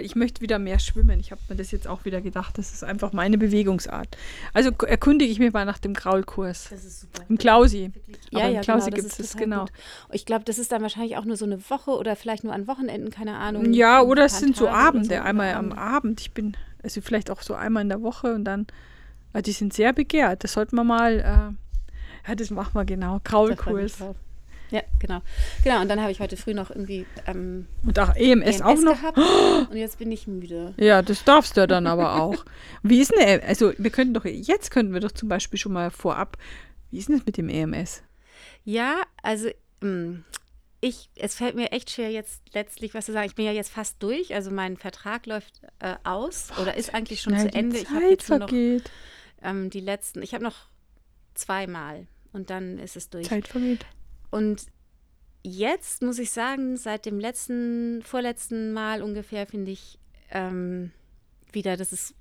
Ich möchte wieder mehr schwimmen. Ich habe mir das jetzt auch wieder gedacht. Das ist einfach meine Bewegungsart. Also erkundige ich mich mal nach dem Graulkurs. Das ist super. Im Klausi. Ja, Aber im ja, Klausi genau, gibt es das, genau. gut. Ich glaube, das ist dann wahrscheinlich auch nur so eine Woche oder vielleicht nur an Wochenenden, keine Ahnung. Ja, oder es sind so Tage Abende, so, einmal am Abend. Ich bin, also vielleicht auch so einmal in der Woche und dann, äh, die sind sehr begehrt. Das sollten wir mal, äh, ja, das machen wir genau. Da Ja, genau. Genau, und dann habe ich heute früh noch irgendwie ähm, Und auch EMS, EMS auch noch. gehabt und jetzt bin ich müde. Ja, das darfst du ja dann aber auch. Wie ist denn, der- also wir könnten doch, jetzt könnten wir doch zum Beispiel schon mal vorab, wie ist denn das mit dem E EMS? Ja, also ähm, ich, es fällt mir echt schwer, jetzt letztlich was zu sagen. Ich bin ja jetzt fast durch, also mein Vertrag läuft äh, aus oder ist eigentlich schon zu Ende. Ich habe Zeit jetzt nur noch vergeht. ähm, die letzten, ich habe noch zweimal und dann ist es durch. Zeit vergeht. Und jetzt muss ich sagen, seit dem letzten, vorletzten Mal ungefähr, finde ich ähm, wieder, dass es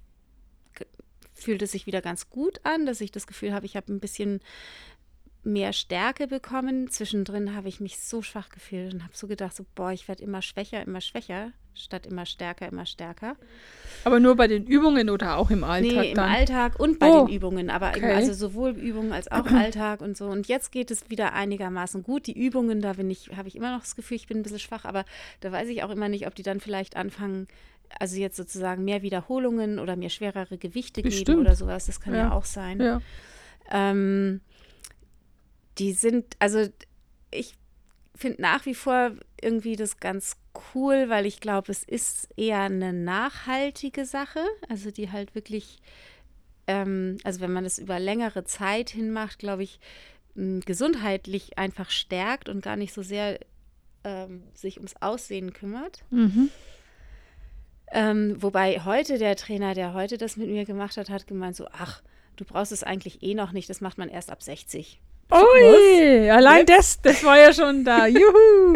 fühlt es sich wieder ganz gut an, dass ich das Gefühl habe, ich habe ein bisschen mehr Stärke bekommen. Zwischendrin habe ich mich so schwach gefühlt und habe so gedacht, so, boah, ich werde immer schwächer, immer schwächer, statt immer stärker, immer stärker. Aber nur bei den Übungen oder auch im Alltag Nee, im dann? Alltag und bei Oh, den Übungen, aber okay. also sowohl Übungen als auch Alltag und so. Und jetzt geht es wieder einigermaßen gut. Die Übungen, da bin ich, habe ich immer noch das Gefühl, ich bin ein bisschen schwach, aber da weiß ich auch immer nicht, ob die dann vielleicht anfangen, also jetzt sozusagen mehr Wiederholungen oder mir schwerere Gewichte Bestimmt. geben oder sowas. Das kann ja, Ja. auch sein. Ja. Ähm, die sind, also ich finde nach wie vor irgendwie das ganz cool, weil ich glaube, es ist eher eine nachhaltige Sache, also die halt wirklich, ähm, also wenn man das über längere Zeit hin macht, glaube ich, gesundheitlich einfach stärkt und gar nicht so sehr ähm, sich ums Aussehen kümmert. Mhm. Ähm, wobei heute der Trainer, der heute das mit mir gemacht hat, hat gemeint so, ach, du brauchst es eigentlich eh noch nicht, das macht man erst ab 60. Ui, allein das, das war ja schon da. Juhu.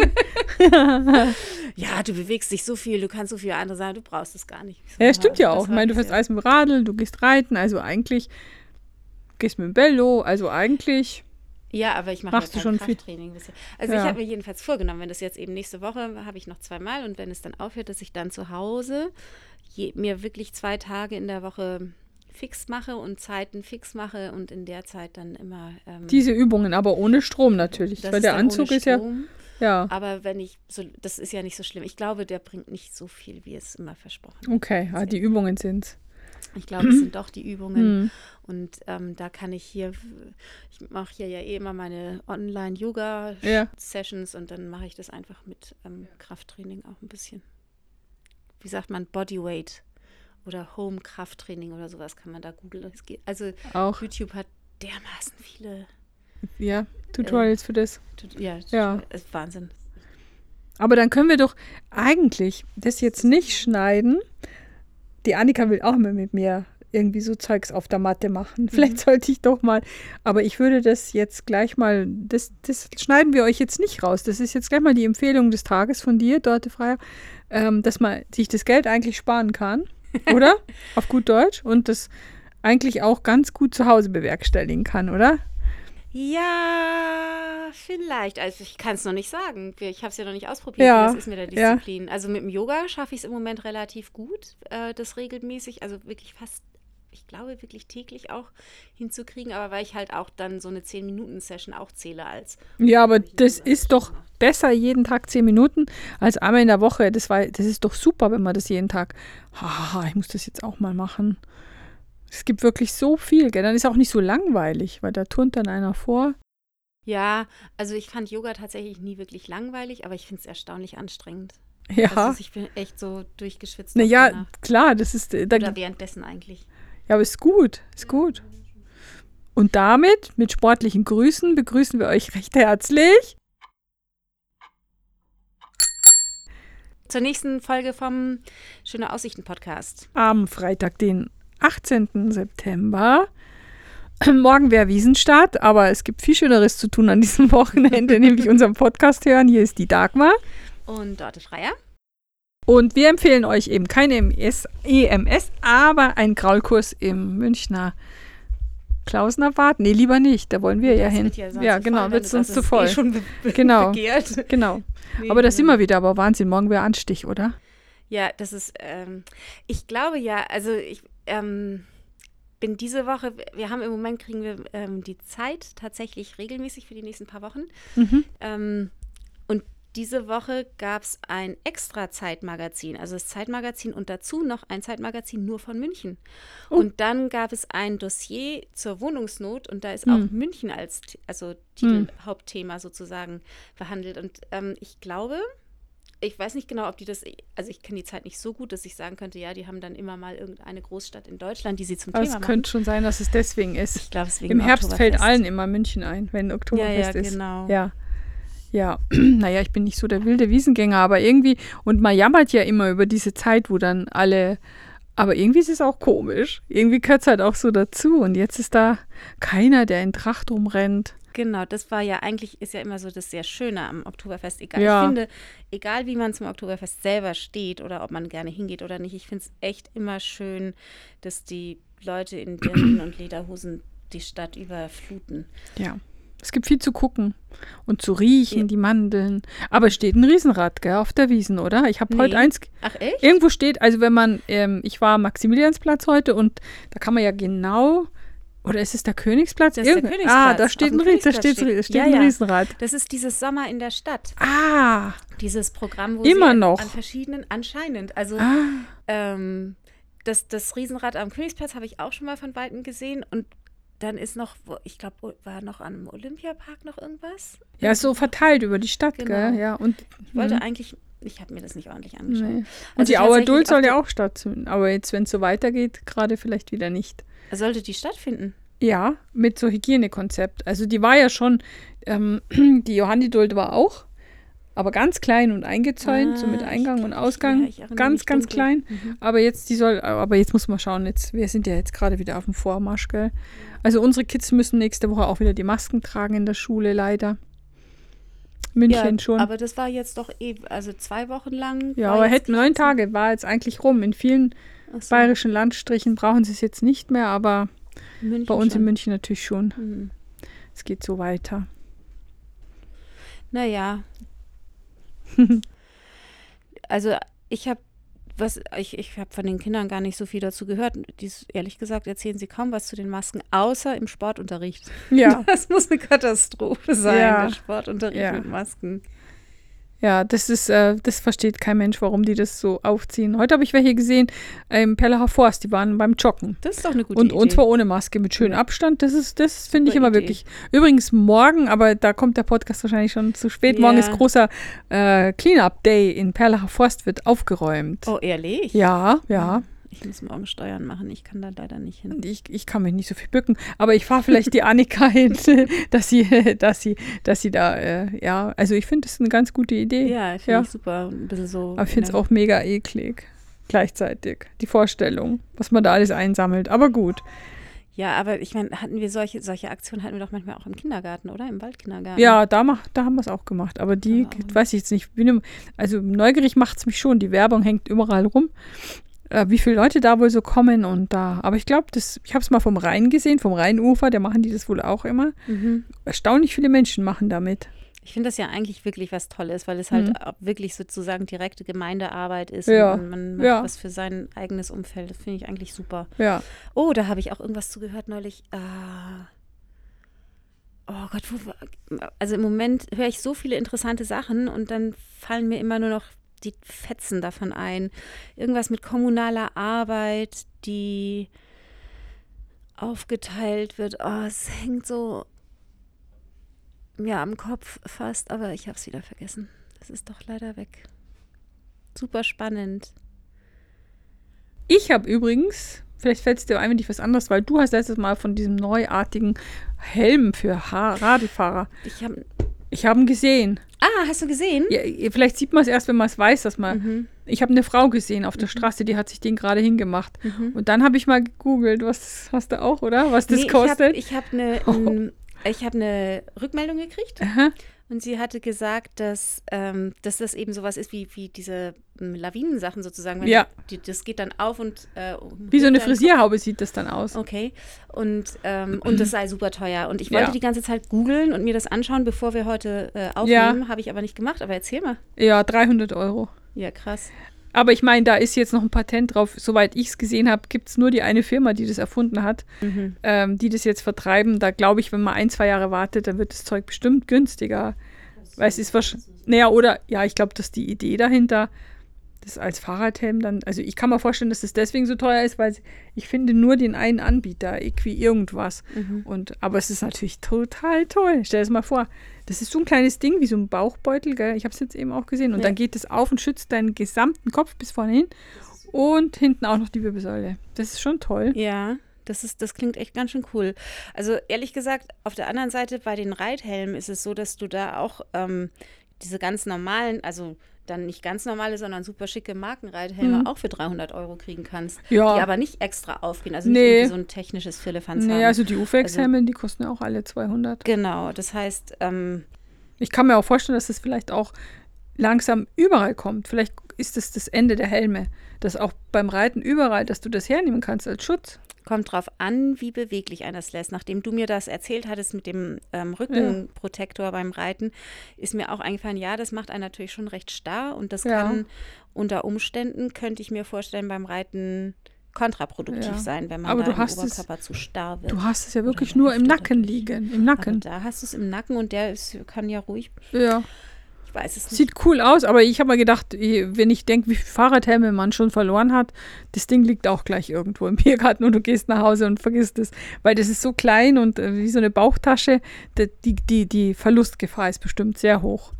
Ja, du bewegst dich so viel, du kannst so viele andere sagen, du brauchst es gar nicht. Ich so, Ja, stimmt ja auch. Ich meine, du fährst alles mit Radl, du gehst reiten, also eigentlich gehst mit dem Bello, also eigentlich. Ja, aber ich mache Machst ja du kein? Krafttraining bisher. Also Ja. ich habe mir jedenfalls vorgenommen, wenn das jetzt eben nächste Woche habe ich noch zweimal und wenn es dann aufhört, dass ich dann zu Hause je, mir wirklich zwei Tage in der Woche fix mache und Zeiten fix mache und in der Zeit dann immer ähm, Diese Übungen, aber ohne Strom natürlich. weil der Anzug ohne ist ja. Ja. Aber wenn ich so, das ist ja nicht so schlimm. Ich glaube, der bringt nicht so viel, wie es immer versprochen wird. Okay, ah, die Übungen sind's. Ich glaube, es sind doch die Übungen. Hm. Und ähm, da kann ich hier, ich mache hier ja eh immer meine Ja. Online-Yoga-Sessions und dann mache ich das einfach mit ähm, Krafttraining auch ein bisschen. Wie sagt man, Bodyweight oder Home-Krafttraining oder sowas kann man da googeln. Also Auch, YouTube hat dermaßen viele, ja, Tutorials für das. Tut- ja, Ja. ist Wahnsinn. Aber dann können wir doch eigentlich das jetzt nicht schneiden. Die Annika will auch mal mit mir irgendwie so Zeugs auf der Matte machen. Vielleicht sollte ich doch mal. Aber ich würde das jetzt gleich mal, das, das schneiden wir euch jetzt nicht raus. Das ist jetzt gleich mal die Empfehlung des Tages von dir, Dorte Freier, ähm, dass man sich das Geld eigentlich sparen kann, oder? auf gut Deutsch. Und das eigentlich auch ganz gut zu Hause bewerkstelligen kann, oder? Ja, vielleicht. Also ich kann es noch nicht sagen. Ich habe es ja noch nicht ausprobiert. Ja, Das ist mit der ja. Disziplin. Also mit dem Yoga schaffe ich es im Moment relativ gut, äh, das regelmäßig, also wirklich fast, ich glaube wirklich täglich auch hinzukriegen. Aber weil ich halt auch dann so eine 10-Minuten-Session auch zähle als. Ja, aber das ist doch besser jeden Tag zehn Minuten als einmal in der Woche. Das, war, das ist doch super, wenn man das jeden Tag. Haha, ich muss das jetzt auch mal machen. Es gibt wirklich so viel, gell? Dann ist auch nicht so langweilig, weil da turnt dann einer vor. Ja, also ich fand Yoga tatsächlich nie wirklich langweilig, aber ich finde es erstaunlich anstrengend. Ja. Also ich bin echt so durchgeschwitzt. Naja, klar, das ist. äh, Da, Oder währenddessen eigentlich. Aber ist gut, ist gut. Und damit, mit sportlichen Grüßen, begrüßen wir euch recht herzlich. Zur nächsten Folge vom Schöne Aussichten Podcast. am Freitag, den 18. September. Morgen wäre Wiesenstart, aber es gibt viel Schöneres zu tun an diesem Wochenende, nämlich unseren Podcast hören. Hier ist die Dagmar. Und Dorte Freier. Und wir empfehlen euch eben keine EMS, EMS aber einen Graulkurs im Münchner Klausner Bad. Nee, lieber nicht, da wollen wir ja Das hin. ja Ja, genau, wird es du uns das zu ist voll. Eh schon be Genau. begehrt. Genau. Nee, Aber da nee. sind wir wieder, aber Wahnsinn, morgen wäre Anstich, oder? Ja, das ist, ähm, ich glaube ja, also ich ähm, bin diese Woche, wir haben im Moment, kriegen wir ähm, die Zeit tatsächlich regelmäßig für die nächsten paar Wochen. Mhm. Diese Woche gab es ein extra Zeitmagazin, also das Zeitmagazin und dazu noch ein Zeitmagazin nur von München. Oh. Und dann gab es ein Dossier zur Wohnungsnot und da ist auch Hm. München als also Titel, Hauptthema sozusagen verhandelt. Und ähm, ich glaube, ich weiß nicht genau, ob die das, also ich kenne die Zeit nicht so gut, dass ich sagen könnte, ja, die haben dann immer mal irgendeine Großstadt in Deutschland, die sie zum Aber Thema es machen. könnte schon sein, dass es deswegen ist. Ich glaube, es wegen Im Herbst fällt allen immer München ein, wenn Oktoberfest ja, ist. genau. Ja. Ja, naja, ich bin nicht so der wilde Wiesengänger, aber irgendwie, und man jammert ja immer über diese Zeit, wo dann alle, aber irgendwie ist es auch komisch. Irgendwie gehört es halt auch so dazu. Und jetzt ist da keiner, der in Tracht rumrennt. Genau, das war ja eigentlich, ist ja immer so das sehr Schöne am Oktoberfest. Egal, Ja. ich finde, egal wie man zum Oktoberfest selber steht oder ob man gerne hingeht oder nicht, ich finde es echt immer schön, dass die Leute in Dirndl und Lederhosen die Stadt überfluten. Ja. Es gibt viel zu gucken und zu riechen, Ja. die Mandeln. Aber es steht ein Riesenrad, gell, auf der Wiesen, oder? Ich habe heute Nee. eins. Ach echt? Irgendwo steht, also wenn man, ähm, ich war am Maximiliansplatz heute und da kann man ja genau, oder ist es der Königsplatz? Das ist der Irgend- Königsplatz. Ah, da steht ein, Ries- da steht, steht- steht Ja, ein. Riesenrad. Das ist dieses Sommer in der Stadt. Ah, Dieses Programm, wo Immer sie noch. an verschiedenen, anscheinend, also ah. ähm, das, das Riesenrad am Königsplatz habe ich auch schon mal von Weitem gesehen und dann ist noch, ich glaube, war noch am Olympiapark noch irgendwas? Ja, ist so verteilt über die Stadt, Genau. gell? Ja, und, Ich wollte Mhm. eigentlich, ich habe mir das nicht ordentlich angeschaut. nee. und Also die Auer Duld soll ja auch stattfinden. Aber jetzt, wenn es so weitergeht, gerade vielleicht wieder nicht. Sollte die stattfinden? Ja, mit so Hygienekonzept. Also die war ja schon, ähm, die Johanniduld war auch, aber ganz klein und eingezäunt, so mit Ah, Eingang und Ausgang. ja, ganz, ganz dunkel. klein. Mhm. Aber jetzt, die soll, aber jetzt muss man schauen, jetzt, wir sind ja jetzt gerade wieder auf dem Vormarsch, gell? Also unsere Kids müssen nächste Woche auch wieder die Masken tragen in der Schule, leider. München schon. Aber das war jetzt doch eh, also zwei Wochen lang. ja, aber hätten neun ganze- Tage, war jetzt eigentlich rum. In vielen so, bayerischen Landstrichen brauchen sie es jetzt nicht mehr, aber München bei uns schon. in München natürlich schon. Mhm. Es geht so weiter. Naja. also ich habe was ich, ich habe von den Kindern gar nicht so viel dazu gehört. Dies, ehrlich gesagt erzählen sie kaum was zu den Masken, außer im Sportunterricht. Ja, Das muss eine Katastrophe sein, Ja. der Sportunterricht Ja. mit Masken. Ja, das ist, äh, das versteht kein Mensch, warum die das so aufziehen. Heute habe ich welche gesehen im Perlacher Forst, die waren beim Joggen. Das ist doch eine gute Und, Idee. und zwar ohne Maske, mit schönem Abstand. Das ist, das finde ich immer Idee. wirklich. Übrigens morgen, aber da kommt der Podcast wahrscheinlich schon zu spät. Morgen Ja. ist großer äh, Clean-Up-Day in Perlacher Forst, wird aufgeräumt. oh, ehrlich? Ja, ja. Ich muss morgen Steuern machen. Ich kann da leider nicht hin. Ich, ich kann mich nicht so viel bücken, aber ich fahre vielleicht die Annika hin, dass sie, dass sie, dass sie da, äh, ja, also ich finde das ist eine ganz gute Idee. Ja, finde Ja. ich super. Ein bisschen so. Aber ich finde es ja. auch mega eklig. Gleichzeitig. Die Vorstellung, was man da alles einsammelt. Aber gut. Ja, aber ich meine, hatten wir solche, solche Aktionen hatten wir doch manchmal auch im Kindergarten, oder? Im Waldkindergarten. Ja, da, mach, da haben wir es auch gemacht. Aber die, Aber- weiß ich jetzt nicht. Bin im- Also neugierig macht es mich schon. Die Werbung hängt überall rum. Äh, wie viele Leute da wohl so kommen und da. Aber ich glaube, ich habe es mal vom Rhein gesehen, vom Rheinufer, da machen die das wohl auch immer. Mhm. Erstaunlich viele Menschen machen damit. Ich finde das ja eigentlich wirklich was Tolles, weil es halt Mhm. wirklich sozusagen direkte Gemeindearbeit ist Ja, und man macht ja. was für sein eigenes Umfeld. Das finde ich eigentlich super. Ja. Oh, da habe ich auch irgendwas zugehört neulich. Ah. Oh Gott, wo, war- also im Moment höre ich so viele interessante Sachen und dann fallen mir immer nur noch die Fetzen davon ein. Irgendwas mit kommunaler Arbeit, die aufgeteilt wird. Oh, es hängt so ja am Kopf fast, aber ich habe es wieder vergessen. Das ist doch leider weg. Super spannend. Ich habe übrigens, vielleicht fällt es dir ein, wenn ich was anderes, weil du hast letztes Mal von diesem neuartigen Helm für ha Radlfahrer. Ich habe. Ich habe ihn gesehen. Ah, hast du gesehen? Ja, vielleicht sieht man es erst, wenn man es weiß, dass man. Mhm. Ich habe eine Frau gesehen auf der Straße, die hat sich den gerade hingemacht. Mhm. Und dann habe ich mal gegoogelt, was hast du auch, oder? Was das Nee, kostet? Ich habe hab eine, Oh. n- ich hab eine Rückmeldung gekriegt Aha. Und sie hatte gesagt, dass, ähm, dass das eben sowas ist wie, wie diese ähm, Lawinensachen sozusagen. Wenn Ja. Die, das geht dann auf und. Äh, Wie so eine Frisierhaube sieht das dann aus. Okay. Und, ähm, und das sei super teuer. Und ich wollte Ja. die ganze Zeit googeln und mir das anschauen, bevor wir heute äh, aufnehmen. Habe ich aber nicht gemacht. Aber erzähl mal. Ja, 300 Euro. Ja, krass. Aber ich meine, da ist jetzt noch ein Patent drauf. Soweit ich es gesehen habe, gibt es nur die eine Firma, die das erfunden hat, Mhm. ähm, die das jetzt vertreiben. Da glaube ich, wenn man ein, zwei Jahre wartet, dann wird das Zeug bestimmt günstiger. Weil es ist wahrscheinlich, naja, oder, ja, ich glaube, dass die Idee dahinter, das als Fahrradhelm dann, also ich kann mir vorstellen, dass das deswegen so teuer ist, weil ich finde nur den einen Anbieter, Equi irgendwas. Mhm. Und, aber es ist natürlich total toll. Stell dir das mal vor. Das ist so ein kleines Ding, wie so ein Bauchbeutel, gell? Ich habe es jetzt eben auch gesehen. Und Ja. dann geht es auf und schützt deinen gesamten Kopf bis vorne hin. Und hinten auch noch die Wirbelsäule. Das ist schon toll. Ja, das, ist, das klingt echt ganz schön cool. Also ehrlich gesagt, auf der anderen Seite bei den Reithelmen ist es so, dass du da auch ähm, diese ganz normalen, also dann nicht ganz normale, sondern super schicke Markenreithelme Mhm. auch für 300 Euro kriegen kannst. Ja. Die aber nicht extra aufgehen, also nicht Nee. so ein technisches Firlefanz Nee, haben. also die UFX-Helme, die kosten ja auch alle 200. genau, das heißt, ähm, Ich kann mir auch vorstellen, dass es vielleicht auch langsam überall kommt. Vielleicht ist es das Ende der Helme. Dass auch beim Reiten überall, dass du das hernehmen kannst als Schutz. kommt drauf an, wie beweglich einer es lässt. Nachdem du mir das erzählt hattest mit dem ähm, Rückenprotektor beim Reiten, ist mir auch eingefallen, ja, das macht einen natürlich schon recht starr und das Ja. kann unter Umständen, könnte ich mir vorstellen, beim Reiten kontraproduktiv Ja. sein, wenn man Aber da im hast es- Oberkörper zu starr wird. Du hast es ja wirklich nur im Nacken liegen. Im Aber Nacken. da hast du es im Nacken und der ist, kann ja ruhig, Ja. Ich weiß es nicht. Sieht cool aus, aber ich habe mir gedacht, wenn ich denke, wie viele Fahrradhelme man schon verloren hat, das Ding liegt auch gleich irgendwo im Biergarten und du gehst nach Hause und vergisst es. Weil das ist so klein und äh, wie so eine Bauchtasche, die, die, die, Verlustgefahr ist bestimmt sehr hoch.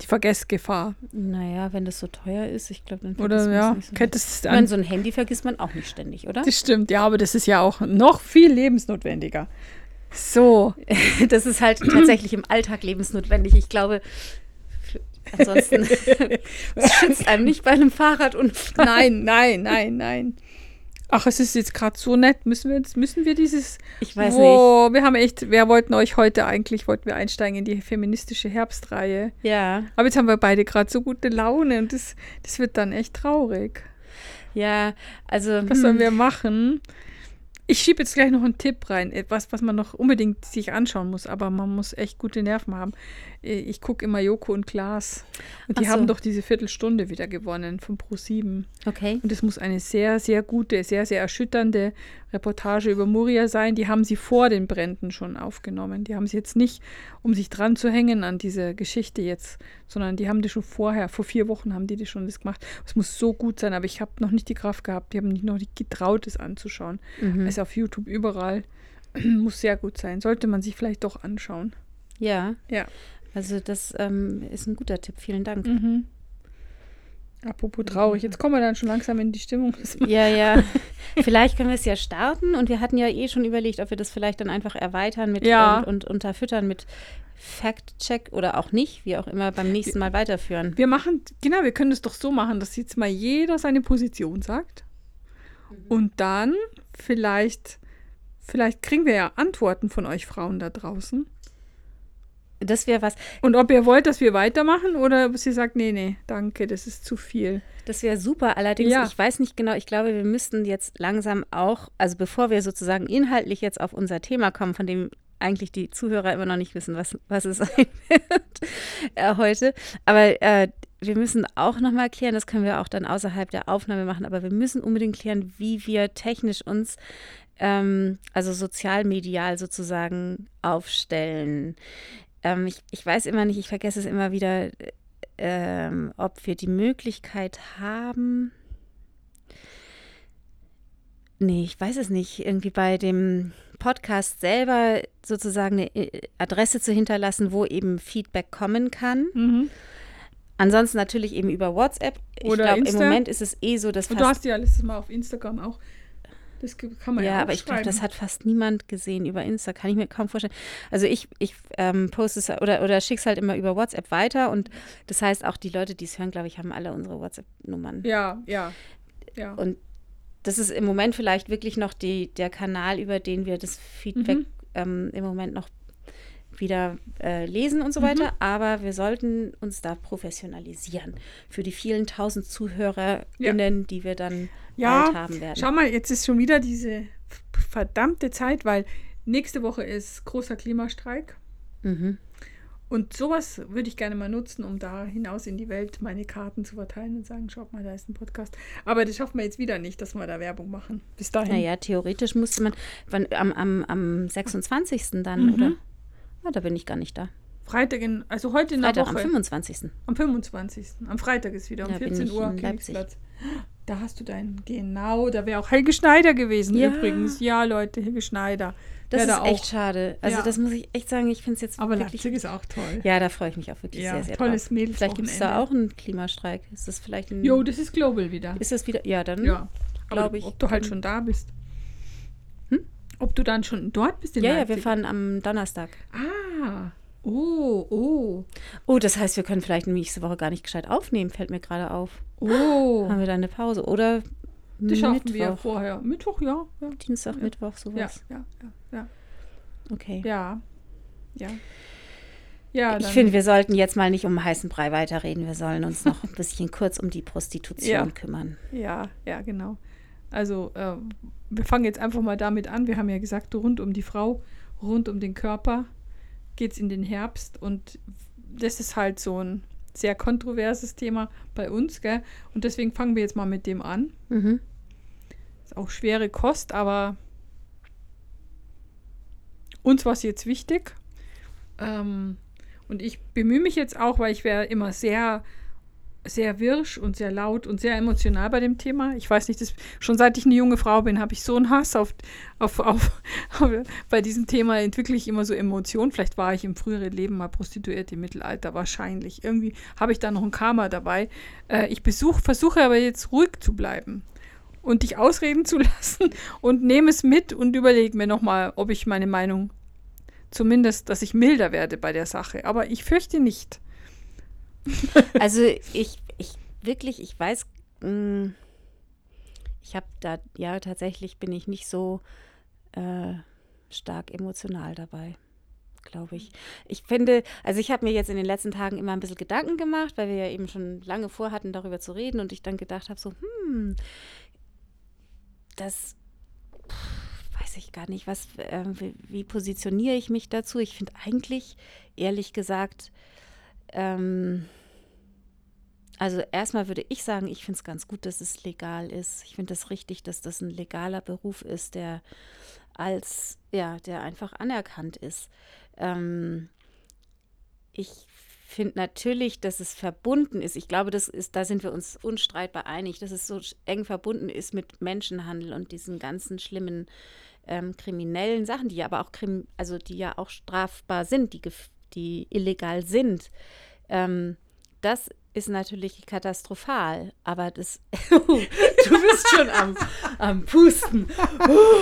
Die Vergessgefahr. Naja, wenn das so teuer ist, ich glaube, dann Oder vergisst man's ja, nicht so es Ich meine, an. so ein Handy vergisst man auch nicht ständig, oder? Das stimmt, ja, aber das ist ja auch noch viel lebensnotwendiger. So, Das ist halt tatsächlich im Alltag lebensnotwendig. Ich glaube, ansonsten es schützt einem nicht bei einem Fahrradunfall. nein, nein, nein, nein. Ach, es ist jetzt gerade so nett. Müssen wir, jetzt, müssen wir dieses Ich weiß nicht. Wow, wir haben echt, wir wollten euch heute eigentlich, wollten wir einsteigen in die feministische Herbstreihe. Ja, Aber jetzt haben wir beide gerade so gute Laune und das, das wird dann echt traurig. ja, also Was sollen hm, wir machen? Ich schiebe jetzt gleich noch einen Tipp rein, etwas, was man noch unbedingt sich anschauen muss, aber man muss echt gute Nerven haben. Äh, Ich gucke immer Joko und Klaas und die so. haben doch diese Viertelstunde wieder gewonnen von Pro7. okay. Und es muss eine sehr, sehr gute, sehr, sehr erschütternde Reportage über Moria sein. Die haben sie vor den Bränden schon aufgenommen. Die haben sie jetzt nicht, um sich dran zu hängen an diese Geschichte jetzt, sondern die haben die schon vorher, vor vier Wochen haben die das schon das gemacht. Es muss so gut sein, aber ich habe noch nicht die Kraft gehabt. Die haben mich noch nicht getraut, es anzuschauen. Mhm. Es ist auf YouTube überall. muss sehr gut sein. Sollte man sich vielleicht doch anschauen. Ja, Ja. also das ähm, ist ein guter Tipp. Vielen Dank. Mhm. Apropos traurig, jetzt kommen wir dann schon langsam in die Stimmung. Ja, ja. Vielleicht können wir es ja starten und wir hatten ja eh schon überlegt, ob wir das vielleicht dann einfach erweitern mit Ja. und, und unterfüttern mit Fact-Check oder auch nicht, wie auch immer beim nächsten Mal weiterführen. Wir machen, genau, wir können es doch so machen, dass jetzt mal jeder seine Position sagt. Und dann vielleicht, vielleicht kriegen wir ja Antworten von euch Frauen da draußen. Das wäre was, Und ob ihr wollt, dass wir weitermachen oder ob sie sagt, nee, nee, danke, das ist zu viel. Das wäre super. Allerdings, Ja. ich weiß nicht genau, ich glaube, wir müssten jetzt langsam auch, also bevor wir sozusagen inhaltlich jetzt auf unser Thema kommen, von dem eigentlich die Zuhörer immer noch nicht wissen, was, was es sein wird äh, heute. Aber äh, wir müssen auch nochmal klären, das können wir auch dann außerhalb der Aufnahme machen, aber wir müssen unbedingt klären, wie wir technisch uns, ähm, also sozialmedial sozusagen aufstellen. Ähm, ich, ich weiß immer nicht, ich vergesse es immer wieder, ähm, ob wir die Möglichkeit haben. Nee, ich weiß es nicht. Irgendwie bei dem Podcast selber sozusagen eine äh, Adresse zu hinterlassen, wo eben Feedback kommen kann. Mhm. Ansonsten natürlich eben über WhatsApp. Ich glaube, im. Moment ist es eh so, dass Und du hast ja letztes Mal auf Instagram auch. Das kann man ja, Ja, aber ich glaube, das hat fast niemand gesehen über Insta. Kann ich mir kaum vorstellen. Also ich, ich ähm, poste es oder, oder schicke es halt immer über WhatsApp weiter. Und das heißt, auch die Leute, die es hören, glaube ich, haben alle unsere WhatsApp-Nummern. Ja, ja. ja. Und das ist im Moment vielleicht wirklich noch die, der Kanal, über den wir das Feedback Mhm. ähm, im Moment noch wieder äh, lesen und so Mhm. weiter. Aber wir sollten uns da professionalisieren für die vielen tausend ZuhörerInnen, die wir dann Ja, bald haben werden. Schau mal, jetzt ist schon wieder diese verdammte Zeit, weil nächste Woche ist großer Klimastreik. Mhm. Und sowas würde ich gerne mal nutzen, um da hinaus in die Welt meine Karten zu verteilen und sagen, schaut mal, da ist ein Podcast. Aber das schaffen wir jetzt wieder nicht, dass wir da Werbung machen. Bis dahin. Naja, theoretisch musste man wann, am, am, am 26. dann, mhm. oder? Ah, da bin ich gar nicht da. Freitag, in, also heute in Freitag der Woche. am 25. Am 25. Am Freitag ist wieder um bin 14 ich Uhr. Königsplatz. Da hast du deinen, genau, da wäre auch Helge Schneider gewesen Ja. übrigens. Ja, Leute, Helge Schneider. Das ist da echt schade. Also Ja. das muss ich echt sagen, ich finde es jetzt Aber wirklich... Leipzig ist auch toll. Ja, da freue ich mich auch wirklich Ja, sehr, sehr tolles drauf. Mädelswochenende. Vielleicht gibt es da auch einen Klimastreik. Ist das vielleicht ein... Jo, das ist Global wieder. ist das wieder... Ja, dann... Ja, glaub aber ich, Ob du halt schon da bist. Ob du dann schon dort bist in Ja, ja, Leipzig? wir fahren am Donnerstag. Ah, oh, oh, Oh, das heißt, wir können vielleicht nächste Woche gar nicht gescheit aufnehmen, fällt mir gerade auf. oh. Haben wir da eine Pause? Oder Das schaffen Mittwoch, wir vorher. Mittwoch, ja. Ja, Dienstag, Ja. Mittwoch, ja, sowas. ja, ja. Ja, Okay. ja. ja. Ja, ich dann- finde, wir sollten jetzt mal nicht um heißen Brei weiterreden. Wir sollen uns noch ein bisschen kurz um die Prostitution Ja. kümmern. Ja, ja, genau. Also, äh, wir fangen jetzt einfach mal damit an. Wir haben ja gesagt, rund um die Frau, rund um den Körper geht es in den Herbst. Und das ist halt so ein sehr kontroverses Thema bei uns, gell? Und deswegen fangen wir jetzt mal mit dem an. Mhm. Ist auch schwere Kost, aber uns war es jetzt wichtig. Ähm, und ich bemühe mich jetzt auch, weil ich wäre immer sehr, sehr wirsch und sehr laut und sehr emotional bei dem Thema. Ich weiß nicht, das, schon seit ich eine junge Frau bin, habe ich so einen Hass auf, auf, auf, bei diesem Thema entwickle ich immer so Emotionen. Vielleicht war ich im früheren Leben mal prostituiert im Mittelalter, wahrscheinlich. Irgendwie habe ich da noch ein Karma dabei. Äh, ich besuch, versuche aber jetzt ruhig zu bleiben und dich ausreden zu lassen und nehme es mit und überlege mir nochmal, ob ich meine Meinung zumindest, dass ich milder werde bei der Sache. Aber ich fürchte nicht. Also ich, ich wirklich, ich weiß, mh, ich habe da, ja, tatsächlich bin ich nicht so äh, stark emotional dabei, glaube ich. Ich finde, also ich habe mir jetzt in den letzten Tagen immer ein bisschen Gedanken gemacht, weil wir ja eben schon lange vorhatten, darüber zu reden und ich dann gedacht habe, so, hm, das weiß ich gar nicht, was, äh, wie, wie positioniere ich mich dazu? Ich finde eigentlich, ehrlich gesagt, ähm, also erstmal würde ich sagen, ich finde es ganz gut, dass es legal ist. Ich finde es das richtig, dass das ein legaler Beruf ist, der als, ja, der einfach anerkannt ist. Ähm, ich finde natürlich, dass es verbunden ist. Ich glaube, das ist, da sind wir uns unstreitbar einig, dass es so eng verbunden ist mit Menschenhandel und diesen ganzen schlimmen ähm, kriminellen Sachen, die ja aber auch also die ja auch strafbar sind, die, die illegal sind. Ähm, das ist natürlich katastrophal, aber das. du bist schon am, am Pusten.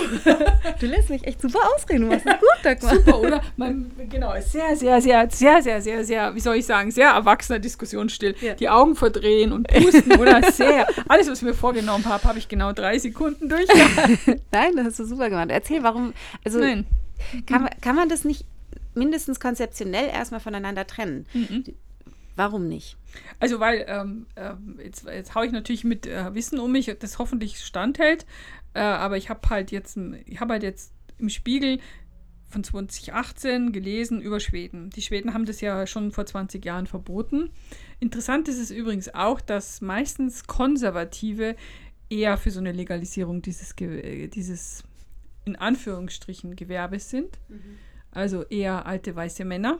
du lässt mich echt super ausreden. Du machst es gut, Dagmar. Super, oder? Man, genau, sehr, sehr, sehr, sehr, sehr, sehr, sehr, wie soll ich sagen, sehr erwachsener Diskussionsstil. Ja. Die Augen verdrehen und pusten, oder? Sehr. Alles, was ich mir vorgenommen habe, habe ich genau drei Sekunden durch. Nein, das hast du super gemacht. Erzähl, warum. Also Nein. kann, kann man das nicht mindestens konzeptionell erstmal voneinander trennen? Mhm. Warum nicht? Also, weil, ähm, ähm, jetzt, jetzt haue ich natürlich mit äh, Wissen um mich, das hoffentlich standhält. Äh, aber ich habe halt jetzt, ich habe halt jetzt im Spiegel von 2018 gelesen über Schweden. Die Schweden haben das ja schon vor 20 Jahren verboten. Interessant ist es übrigens auch, dass meistens Konservative eher für so eine Legalisierung dieses, dieses in Anführungsstrichen Gewerbes sind. Also eher alte weiße Männer.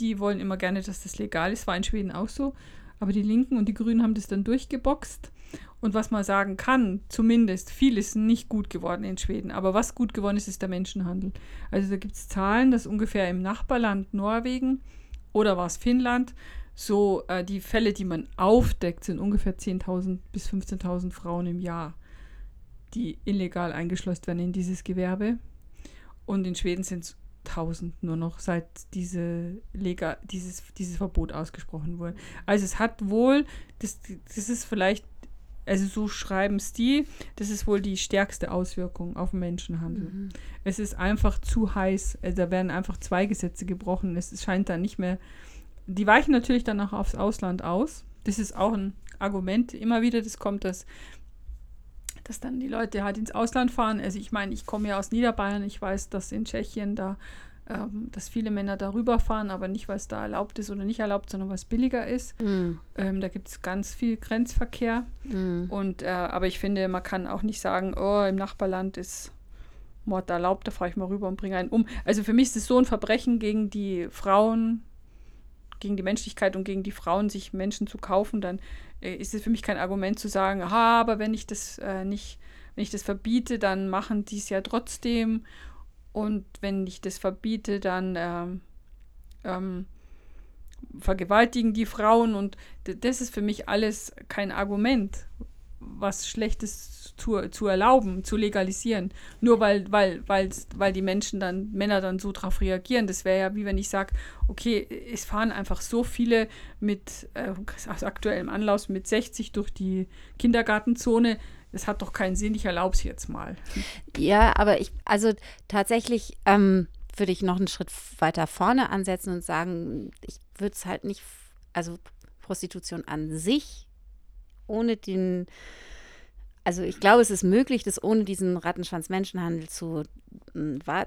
Die wollen immer gerne, dass das legal ist. War in Schweden auch so. Aber die Linken und die Grünen haben das dann durchgeboxt. Und was man sagen kann, zumindest, viel ist nicht gut geworden in Schweden. Aber was gut geworden ist, ist der Menschenhandel. Also da gibt es Zahlen, dass ungefähr im Nachbarland Norwegen oder war es Finnland, so äh, die Fälle, die man aufdeckt, sind ungefähr 10.000 bis 15.000 Frauen im Jahr, die illegal eingeschleust werden in dieses Gewerbe. Und in Schweden sind es 1000 nur noch, seit diese Lega, dieses, dieses Verbot ausgesprochen wurde. Also es hat wohl, das, das ist vielleicht, also so schreiben es die, das ist wohl die stärkste Auswirkung auf Menschenhandel. Es ist einfach zu heiß, also da werden einfach zwei Gesetze gebrochen. Es scheint da nicht mehr, die weichen natürlich dann auch aufs Ausland aus. Das ist auch ein Argument immer wieder, das kommt, dass dass dann die Leute halt ins Ausland fahren. Also ich meine, ich komme ja aus Niederbayern, ich weiß, dass in Tschechien da ähm, dass viele Männer darüber fahren, aber nicht, weil es da erlaubt ist oder nicht erlaubt, sondern weil es billiger ist. Mm. Ähm, da gibt es ganz viel Grenzverkehr. Mm. Und, äh, aber ich finde, man kann auch nicht sagen, oh, im Nachbarland ist Mord erlaubt, da fahre ich mal rüber und bringe einen um. Also für mich ist es so ein Verbrechen gegen die Frauen, gegen die Menschlichkeit und gegen die Frauen, sich Menschen zu kaufen, dann ist es für mich kein Argument zu sagen, aha, aber wenn ich das äh, nicht, wenn ich das verbiete, dann machen die es ja trotzdem. Und wenn ich das verbiete, dann ähm, ähm, vergewaltigen die Frauen. Und das ist für mich alles kein Argument, was Schlechtes zu, zu erlauben, zu legalisieren. Nur weil, weil, weil, weil die Menschen dann, Männer dann so drauf reagieren. Das wäre ja wie wenn ich sage, okay, es fahren einfach so viele mit äh, aus aktuellem Anlass mit 60 durch die Kindergartenzone. Das hat doch keinen Sinn, ich erlaube es jetzt mal. Ja, aber ich, also tatsächlich ähm, würde ich noch einen Schritt weiter vorne ansetzen und sagen, ich würde es halt nicht, also Prostitution an sich ohne den, also ich glaube, es ist möglich, das ohne diesen Rattenschwanz-Menschenhandel zu,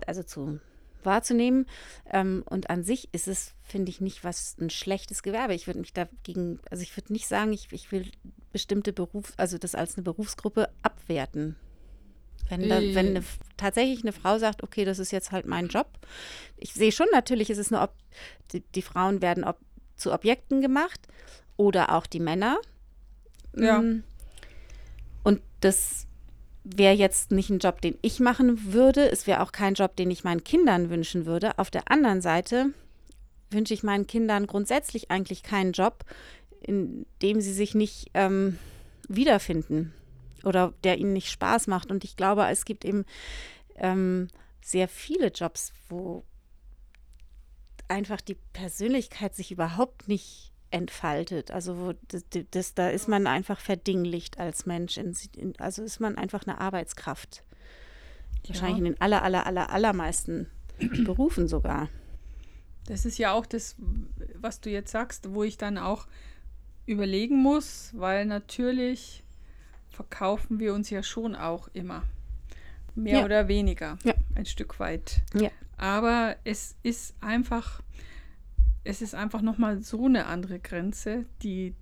also zu wahrzunehmen. Ähm, und an sich ist es, finde ich, nicht was ein schlechtes Gewerbe. Ich würde mich dagegen, also ich würde nicht sagen, ich, ich will bestimmte Beruf, also das als eine Berufsgruppe abwerten. Wenn, da, wenn eine, tatsächlich eine Frau sagt, okay, das ist jetzt halt mein Job. Ich sehe schon, natürlich ist es eine, Ob die, die Frauen werden ob zu Objekten gemacht oder auch die Männer. Ja. Mm. Und das wäre jetzt nicht ein Job, den ich machen würde. Es wäre auch kein Job, den ich meinen Kindern wünschen würde. Auf der anderen Seite wünsche ich meinen Kindern grundsätzlich eigentlich keinen Job, in dem sie sich nicht ähm, wiederfinden oder der ihnen nicht Spaß macht. Und ich glaube, es gibt eben ähm, sehr viele Jobs, wo einfach die Persönlichkeit sich überhaupt nicht entfaltet. Also wo das, das, da ist man einfach verdinglicht als Mensch. In, in, also ist man einfach eine Arbeitskraft. Ja. Wahrscheinlich in den aller, aller, aller, allermeisten Berufen sogar. Das ist ja auch das, was du jetzt sagst, wo ich dann auch überlegen muss, weil natürlich verkaufen wir uns ja schon auch immer. Mehr Ja. oder weniger. Ja. Ein Stück weit. Ja. Aber es ist einfach, es ist einfach nochmal so eine andere Grenze, die,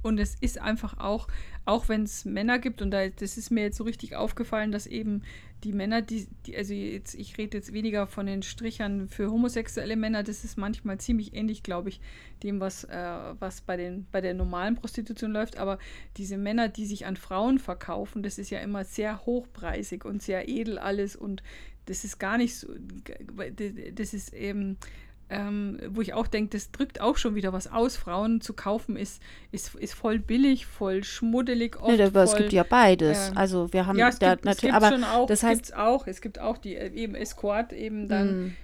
und es ist einfach auch, auch wenn es Männer gibt, und da, das ist mir jetzt so richtig aufgefallen, dass eben die Männer, die, die also jetzt, ich rede jetzt weniger von den Strichern für homosexuelle Männer, das ist manchmal ziemlich ähnlich, glaube ich, dem, was, äh, was bei, den, bei der normalen Prostitution läuft. Aber diese Männer, die sich an Frauen verkaufen, das ist ja immer sehr hochpreisig und sehr edel alles und das ist gar nicht so, das ist eben, ähm, wo ich auch denke, das drückt auch schon wieder was aus. Frauen zu kaufen ist, ist, ist voll billig, voll schmuddelig. Oft Nee, aber es voll, gibt ja beides. ähm, also wir haben ja, es da gibt, es natürlich, gibt aber schon auch, das heißt, gibt's auch, es gibt auch die äh, eben Escort eben dann Mm.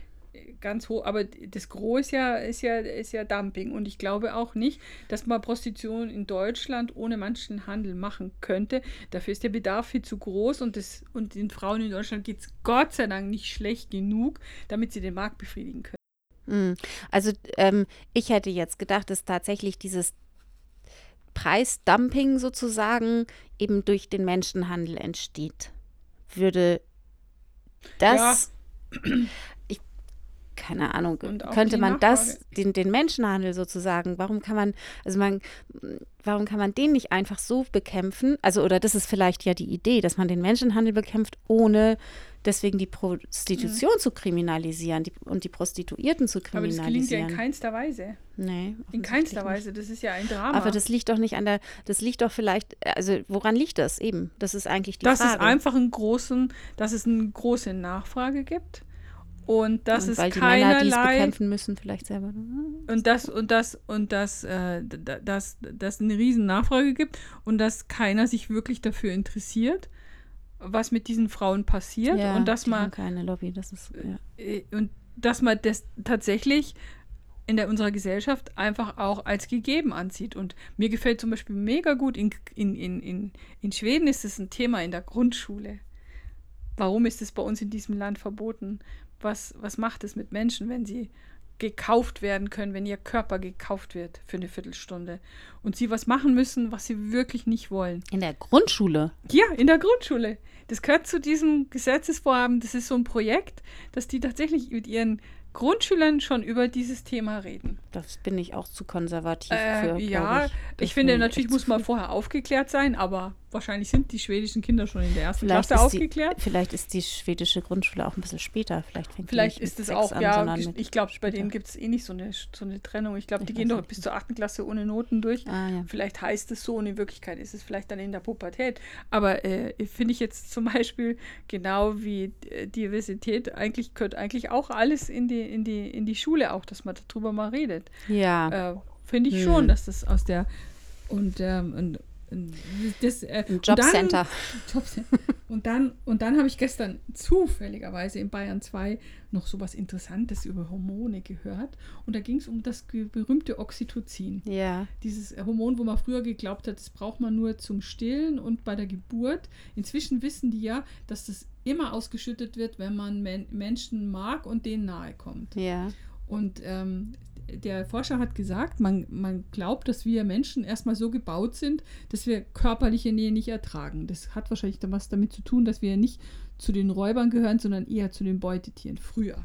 ganz hoch, aber das Gros ist ja, ist ja, ist ja Dumping und ich glaube auch nicht, dass man Prostitution in Deutschland ohne manchen Handel machen könnte. Dafür ist der Bedarf viel zu groß und, das, und den Frauen in Deutschland geht es Gott sei Dank nicht schlecht genug, damit sie den Markt befriedigen können. Mm. Also ähm, ich hätte jetzt gedacht, dass tatsächlich dieses Preisdumping sozusagen eben durch den Menschenhandel entsteht. Würde das, ich, keine Ahnung, könnte man das, den, den Menschenhandel sozusagen, warum kann man, also man, warum kann man den nicht einfach so bekämpfen? Also, oder das ist vielleicht ja die Idee, dass man den Menschenhandel bekämpft, ohne deswegen die Prostitution zu kriminalisieren die, und die Prostituierten zu Mhm. Aber das gelingt ja in kriminalisieren. keinster Weise. nee, In keinster. Weise. Das ist ja ein Drama. Aber das liegt doch nicht an der, das liegt doch vielleicht, also woran liegt das eben? Das ist eigentlich die dass Frage. es einfach einen großen, dass es eine große Nachfrage gibt und dass und es weil die Männer, die es keinerlei bekämpfen müssen, vielleicht selber. und das und das und das, äh, da- dass das eine riesen Nachfrage gibt und dass keiner sich wirklich dafür interessiert, was mit diesen Frauen passiert Ja, und dass man keine Lobby, das ist ja. äh, und dass man das tatsächlich in der, unserer Gesellschaft einfach auch als gegeben ansieht. Und mir gefällt zum Beispiel mega gut, in, in, in, in, in Schweden ist es ein Thema in der Grundschule. Warum ist es bei uns in diesem Land verboten? Was, was macht es mit Menschen, wenn sie gekauft werden können, wenn ihr Körper gekauft wird für eine Viertelstunde und sie was machen müssen, was sie wirklich nicht wollen? In der Grundschule. Ja, in der Grundschule. Das gehört zu diesem Gesetzesvorhaben. Das ist so ein Projekt, dass die tatsächlich mit ihren Grundschülern schon über dieses Thema reden. Das bin ich auch zu konservativ Äh, für. ja, ich, ich, finde finde ich natürlich muss man vorher aufgeklärt sein, aber wahrscheinlich sind die schwedischen Kinder schon in der ersten Vielleicht Klasse ist, die, aufgeklärt. vielleicht ist die schwedische Grundschule auch ein bisschen später. Vielleicht fängt Vielleicht ist es auch, an, ja, ich, glaube, bei denen gibt es eh nicht so eine, so eine Trennung. Ich glaube, die gehen doch nicht. bis zur achten Klasse ohne Noten durch. Ah, ja. Vielleicht heißt es so und in Wirklichkeit ist es vielleicht dann in der Pubertät. Aber äh, finde ich jetzt zum Beispiel genau wie äh, Diversität, eigentlich gehört eigentlich auch alles in die, in die, in die Schule auch, dass man darüber mal redet. ja. Äh, finde ich Hm. schon, dass das aus der und, ähm, und das äh, Im und dann- Jobcenter. Jobcenter. Und dann, und dann habe ich gestern zufälligerweise in Bayern 2 noch so was Interessantes über Hormone gehört. Und da ging es um das berühmte Oxytocin. Ja. Dieses Hormon, wo man früher geglaubt hat, das braucht man nur zum Stillen und bei der Geburt. Inzwischen wissen die ja, dass das immer ausgeschüttet wird, wenn man Men Menschen mag und denen nahe kommt. Ja. Und ähm, der Forscher hat gesagt, man, man glaubt, dass wir Menschen erstmal so gebaut sind, dass wir körperliche Nähe nicht ertragen. Das hat wahrscheinlich dann was damit zu tun, dass wir nicht zu den Räubern gehören, sondern eher zu den Beutetieren früher.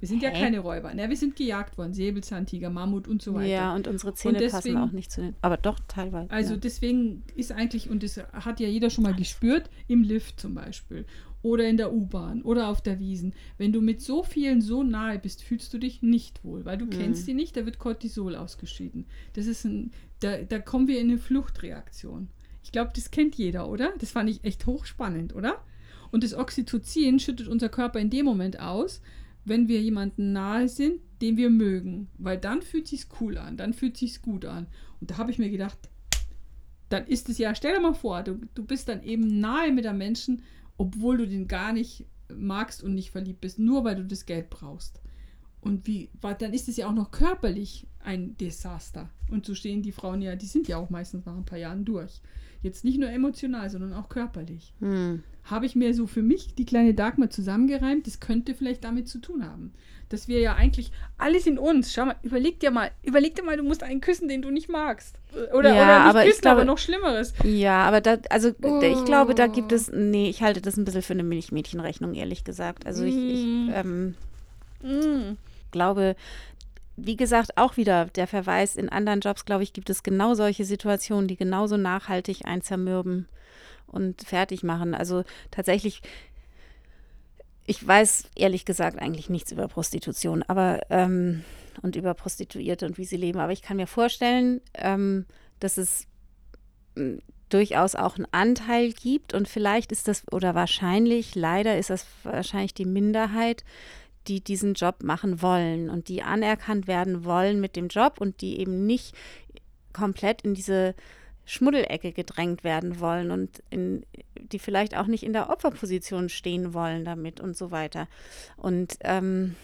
Wir sind ja Hä? keine Räuber. Na, wir sind gejagt worden. Säbelzahntiger, Mammut und so weiter. Ja, und unsere Zähne passen deswegen- auch nicht zu den. Aber doch, teilweise. Also ja. deswegen ist eigentlich, und das hat ja jeder schon mal gespürt, im Lift zum Beispiel oder in der U-Bahn oder auf der Wiesen. Wenn du mit so vielen so nahe bist, fühlst du dich nicht wohl, weil du Mhm. kennst die nicht, da wird Cortisol ausgeschieden. Das ist ein, da, da kommen wir in eine Fluchtreaktion. Ich glaube, das kennt jeder, oder? Das fand ich echt hochspannend, oder? Und das Oxytocin schüttet unser Körper in dem Moment aus, wenn wir jemanden nahe sind, den wir mögen. Weil dann fühlt sich's cool an, dann fühlt sich's gut an. Und da habe ich mir gedacht, dann ist es ja, stell dir mal vor, du, du bist dann eben nahe mit einem Menschen, obwohl du den gar nicht magst und nicht verliebt bist, nur weil du das Geld brauchst. Und wie, dann ist es ja auch noch körperlich ein Desaster. Und so stehen die Frauen ja, die sind ja auch meistens nach ein paar Jahren durch. Jetzt nicht nur emotional, sondern auch körperlich. Hm. Habe ich mir so für mich die kleine Dagmar zusammengereimt, das könnte vielleicht damit zu tun haben. Dass wir ja eigentlich alles in uns, schau mal, überleg dir mal, überleg dir mal, du musst einen küssen, den du nicht magst. Oder, Ja, oder nicht aber ich küssen, aber glaube- noch Schlimmeres. Ja, aber da, also ich glaube, da gibt Oh. es, nee, ich halte das ein bisschen für eine Milchmädchenrechnung, ehrlich gesagt. Also ich, ich Mm. ähm, Mm. glaube, wie gesagt, auch wieder der Verweis in anderen Jobs, glaube ich, gibt es genau solche Situationen, die genauso nachhaltig einen zermürben und fertig machen. Also tatsächlich, ich weiß ehrlich gesagt eigentlich nichts über Prostitution, aber ähm, und über Prostituierte und wie sie leben. Aber ich kann mir vorstellen, ähm, dass es m, durchaus auch einen Anteil gibt und vielleicht ist das oder wahrscheinlich, leider ist das wahrscheinlich die Minderheit, die diesen Job machen wollen und die anerkannt werden wollen mit dem Job und die eben nicht komplett in diese Schmuddelecke gedrängt werden wollen und in, die vielleicht auch nicht in der Opferposition stehen wollen damit und so weiter. Und ähm,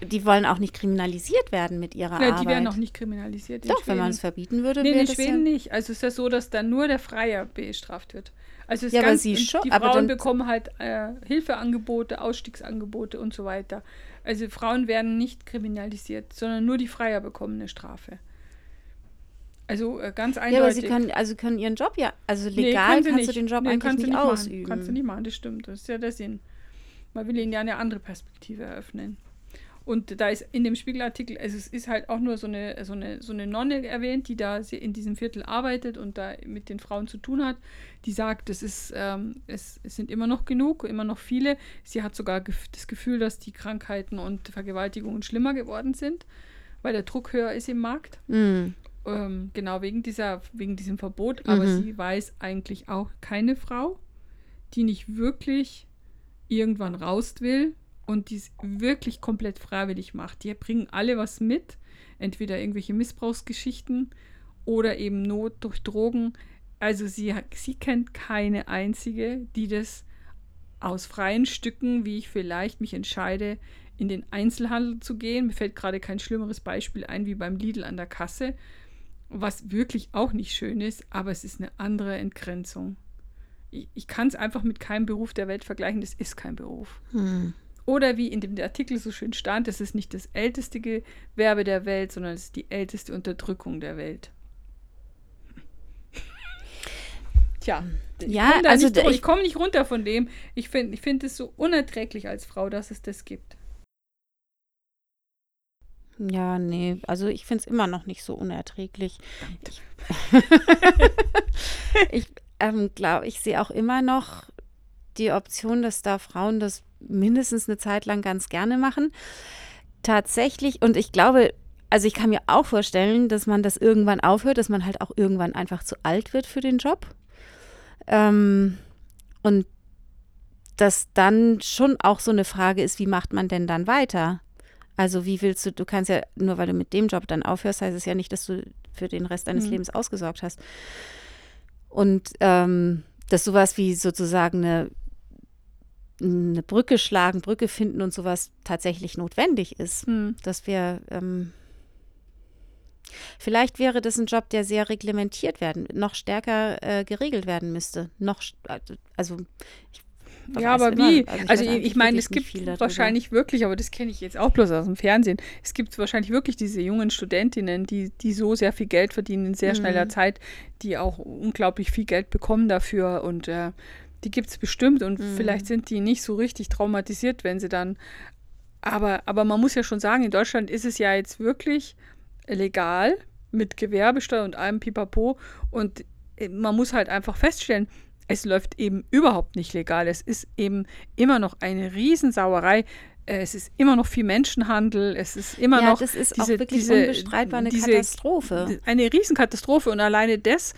die wollen auch nicht kriminalisiert werden mit ihrer Ja, Arbeit. die werden auch nicht kriminalisiert. in Doch, wenn man es Schweden. verbieten würde, Nee, wäre in das Schweden ja, nicht. Also ist ja so, dass dann nur der Freier bestraft wird. Also es ist Ja, aber ganz, sie und schon- die aber Frauen dann- bekommen halt äh, Hilfeangebote, Ausstiegsangebote und so weiter. Also Frauen werden nicht kriminalisiert, sondern nur die Freier bekommen eine Strafe. Also äh, ganz eindeutig. ja, aber sie können, also können ihren Job ja, also Nee, legal können sie kannst du nicht. den Job Nee, eigentlich du nicht, machen. ausüben. Kannst du nicht machen, das stimmt. Das ist ja der Sinn. Man will ihnen ja eine andere Perspektive eröffnen. Und da ist in dem Spiegelartikel, also es ist halt auch nur so eine, so eine, so eine Nonne erwähnt, die da in diesem Viertel arbeitet und da mit den Frauen zu tun hat, die sagt, es, ist, ähm, es, es sind immer noch genug, immer noch viele. Sie hat sogar gef das Gefühl, dass die Krankheiten und Vergewaltigungen schlimmer geworden sind, weil der Druck höher ist im Markt. Mm, Ähm, genau, wegen, dieser, wegen diesem Verbot. Aber Mhm. sie weiß eigentlich auch keine Frau, die nicht wirklich irgendwann raus will und die es wirklich komplett freiwillig macht. Die bringen alle was mit, entweder irgendwelche Missbrauchsgeschichten oder eben Not durch Drogen. Also sie, sie kennt keine einzige, die das aus freien Stücken, wie ich vielleicht mich entscheide, in den Einzelhandel zu gehen. Mir fällt gerade kein schlimmeres Beispiel ein wie beim Lidl an der Kasse, was wirklich auch nicht schön ist, aber es ist eine andere Entgrenzung. Ich, ich kann es einfach mit keinem Beruf der Welt vergleichen, das ist kein Beruf. hm. Oder wie in dem Artikel so schön stand, es ist nicht das älteste Gewerbe der Welt, sondern es ist die älteste Unterdrückung der Welt. tja, ich Ja, komme also ich komme nicht runter von dem. Ich finde ich find es so unerträglich als Frau, dass es das gibt. Ja, nee, also ich finde es immer noch nicht so unerträglich. Ich, ich ähm, glaube, ich sehe auch immer noch die Option, dass da Frauen das mindestens eine Zeit lang ganz gerne machen. Tatsächlich, und ich glaube, also ich kann mir auch vorstellen, dass man das irgendwann aufhört, dass man halt auch irgendwann einfach zu alt wird für den Job. Ähm, und dass dann schon auch so eine Frage ist, wie macht man denn dann weiter? Also wie willst du, du kannst ja, nur weil du mit dem Job dann aufhörst, heißt es ja nicht, dass du für den Rest deines Mhm. Lebens ausgesorgt hast. Und ähm, dass sowas wie sozusagen eine, eine Brücke schlagen, Brücke finden und sowas tatsächlich notwendig ist. Hm. Dass wir, ähm, vielleicht wäre das ein Job, der sehr reglementiert werden, noch stärker äh, geregelt werden müsste. Noch, also ich Ja, weiß aber immer- wie? also ich Also weiß ich, ich meine, es gibt wahrscheinlich wirklich, aber das kenne ich jetzt auch bloß aus dem Fernsehen. Es gibt wahrscheinlich wirklich diese jungen Studentinnen, die, die so sehr viel Geld verdienen in sehr schneller Mhm. Zeit, die auch unglaublich viel Geld bekommen dafür und äh, die gibt es bestimmt und Mhm. vielleicht sind die nicht so richtig traumatisiert, wenn sie dann. Aber, aber man muss ja schon sagen, in Deutschland ist es ja jetzt wirklich legal mit Gewerbesteuer und allem Pipapo und äh, man muss halt einfach feststellen, es läuft eben überhaupt nicht legal. Es ist eben immer noch eine Riesensauerei. Äh, Es ist immer noch viel Menschenhandel. Es ist immer ja, noch das ist diese, auch wirklich diese, unbestreitbar eine diese, Katastrophe. Eine Riesenkatastrophe. Und alleine das,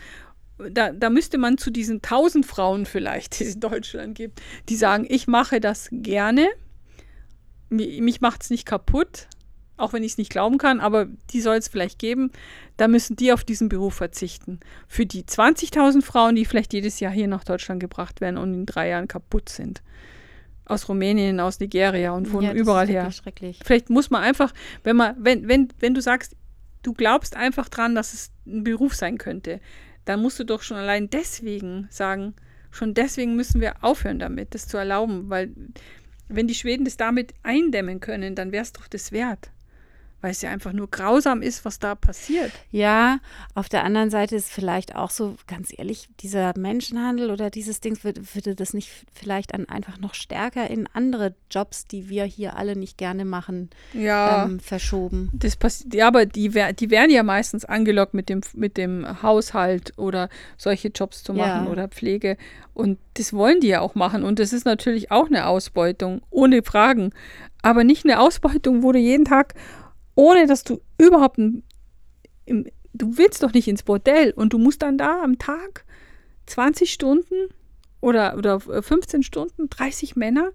da, da müsste man zu diesen tausend Frauen vielleicht, die es in Deutschland gibt, die sagen, ich mache das gerne. Mi- Mich macht es nicht kaputt, auch wenn ich es nicht glauben kann, aber die soll es vielleicht geben. Da müssen die auf diesen Beruf verzichten. Für die 20.000 Frauen, die vielleicht jedes Jahr hier nach Deutschland gebracht werden und in drei Jahren kaputt sind. Aus Rumänien, aus Nigeria und von ja, das überall ist her. Schrecklich. Vielleicht muss man einfach, wenn man, wenn, wenn, wenn du sagst, du glaubst einfach dran, dass es ein Beruf sein könnte, dann musst du doch schon allein deswegen sagen, schon deswegen müssen wir aufhören damit, das zu erlauben, weil wenn die Schweden das damit eindämmen können, dann wäre es doch das wert. Weil es ja einfach nur grausam ist, was da passiert. Ja, auf der anderen Seite ist vielleicht auch so, ganz ehrlich, dieser Menschenhandel oder dieses Ding, würde, würde das nicht vielleicht an einfach noch stärker in andere Jobs, die wir hier alle nicht gerne machen, Ja. ähm, verschoben. Das passiert, ja, aber die, die werden ja meistens angelockt mit dem, mit dem Haushalt oder solche Jobs zu machen Ja. oder Pflege. Und das wollen die ja auch machen. Und das ist natürlich auch eine Ausbeutung, ohne Fragen. Aber nicht eine Ausbeutung, wo du jeden Tag, ohne dass du überhaupt, ein, im, du willst doch nicht ins Bordell und du musst dann da am Tag 20 Stunden oder, oder 15 Stunden, 30 Männer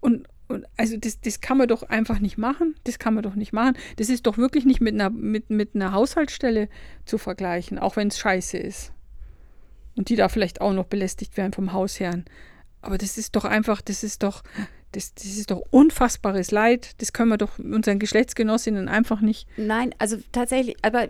und, und also das, das kann man doch einfach nicht machen. Das kann man doch nicht machen. Das ist doch wirklich nicht mit einer, mit, mit einer Haushaltsstelle zu vergleichen, auch wenn es scheiße ist. Und die da vielleicht auch noch belästigt werden vom Hausherrn. Aber das ist doch einfach, das ist doch, das, das ist doch unfassbares Leid. Das können wir doch unseren Geschlechtsgenossinnen einfach nicht. Nein, also tatsächlich, aber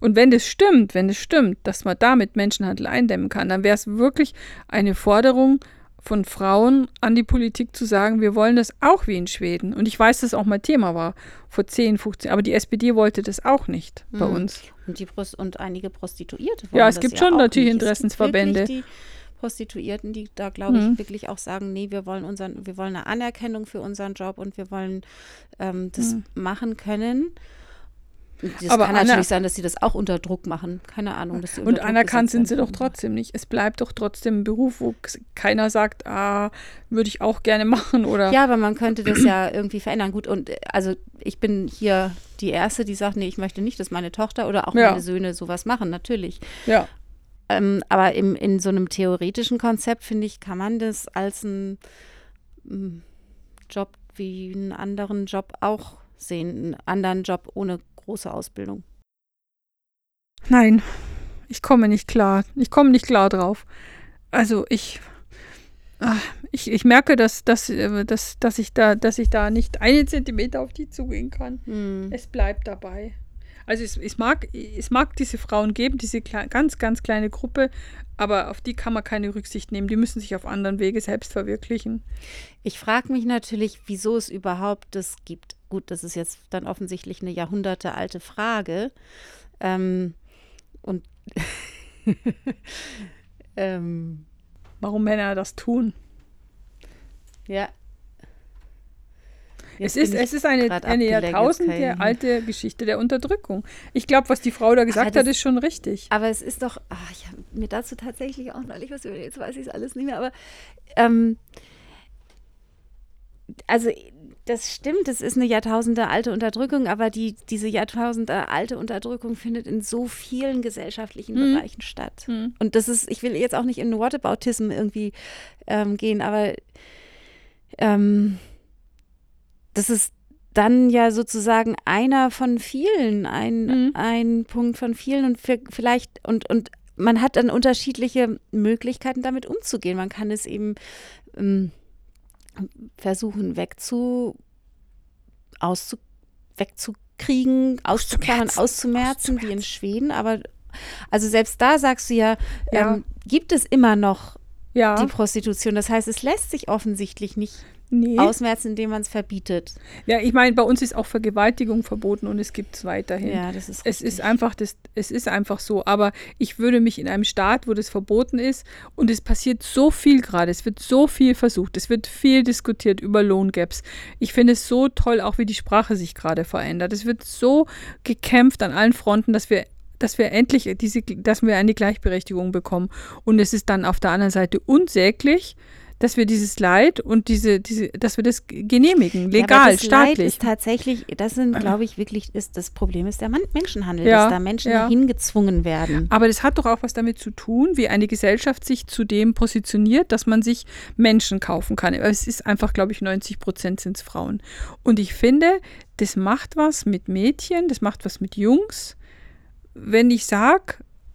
Und wenn das stimmt, wenn es stimmt, dass man damit Menschenhandel eindämmen kann, dann wäre es wirklich eine Forderung von Frauen an die Politik zu sagen, wir wollen das auch wie in Schweden. Und ich weiß, dass es auch mal Thema war vor 10, 15, aber die SPD wollte das auch nicht bei Mhm. uns. und die Prost und einige Prostituierte Ja, wollen es das gibt schon auch natürlich. Es Interessensverbände. Die Prostituierten, die da glaube ich Mhm. wirklich auch sagen, nee, wir wollen unseren, wir wollen eine Anerkennung für unseren Job und wir wollen ähm, das Mhm. machen können. Das Aber kann Anna- natürlich sein, dass sie das auch unter Druck machen. Keine Ahnung, Und anerkannt sind sie doch trotzdem nicht. Es bleibt doch trotzdem ein Beruf, wo keiner sagt, ah, würde ich auch gerne machen oder Ja, aber man könnte das ja irgendwie verändern. Gut, und äh, also ich bin hier die Erste, die sagt, nee, ich möchte nicht, dass meine Tochter oder auch Ja. meine Söhne sowas machen, natürlich. ja. Ähm, aber im, in so einem theoretischen Konzept, finde ich, kann man das als einen mm, Job wie einen anderen Job auch sehen. Einen anderen Job ohne große Ausbildung. Nein, ich komme nicht klar. Ich komme nicht klar drauf. Also ich, ah, ich, ich merke, dass, dass, äh, dass, dass, ich da, dass ich da nicht einen Zentimeter auf die zugehen kann. Hm. Es bleibt dabei. Also es, es, mag, es mag diese Frauen geben, diese ganz, ganz kleine Gruppe, aber auf die kann man keine Rücksicht nehmen. Die müssen sich auf anderen Wege selbst verwirklichen. Ich frage mich natürlich, wieso es überhaupt das gibt. Gut, das ist jetzt dann offensichtlich eine jahrhundertealte Frage. Ähm, und ähm, Warum Männer das tun. ja. Es ist, es ist eine, eine Jahrtausende alte Geschichte der Unterdrückung. Ich glaube, was die Frau da gesagt das- hat, ist schon richtig. Aber es ist doch, ah, ich habe mir dazu tatsächlich auch neulich was überlegt, jetzt weiß ich es alles nicht mehr, aber ähm, also das stimmt, es ist eine Jahrtausende alte Unterdrückung, aber die, diese Jahrtausende alte Unterdrückung findet in so vielen gesellschaftlichen Mhm. Bereichen statt. Mhm. Und das ist, ich will jetzt auch nicht in Whataboutism irgendwie ähm, gehen, aber ähm, das ist dann ja sozusagen einer von vielen, ein, Mhm. ein Punkt von vielen und für, vielleicht und, und man hat dann unterschiedliche Möglichkeiten, damit umzugehen. Man kann es eben ähm, versuchen wegzu, auszu, wegzukriegen, auszuklammern, Auszumerzen. auszumerzen, wie in Schweden. Aber also selbst da sagst du ja, Ja. Ähm, gibt es immer noch Ja, die Prostitution. Das heißt, es lässt sich offensichtlich nicht nee. ausmerzen, indem man es verbietet. Ja, ich meine, bei uns ist auch Vergewaltigung verboten und es gibt es weiterhin. Ja, das ist Es ist richtig. einfach das, es ist einfach so. Aber ich würde mich in einem Staat, wo das verboten ist, und es passiert so viel gerade, es wird so viel versucht, es wird viel diskutiert über Lohngaps. Ich finde es so toll, auch wie die Sprache sich gerade verändert. Es wird so gekämpft an allen Fronten, dass wir dass wir endlich diese, dass wir eine Gleichberechtigung bekommen. Und es ist dann auf der anderen Seite unsäglich, dass wir dieses Leid und diese, diese, dass wir das genehmigen, Ja, legal, aber das Leid staatlich. ist tatsächlich, das sind, glaube ich, wirklich, ist das Problem ist der Menschenhandel, Ja, dass da Menschen ja. dahin gezwungen werden. Aber das hat doch auch was damit zu tun, wie eine Gesellschaft sich zu dem positioniert, dass man sich Menschen kaufen kann. Es ist einfach, glaube ich, 90 Prozent sind es Frauen. Und ich finde, das macht was mit Mädchen, das macht was mit Jungs. Wenn ich sage,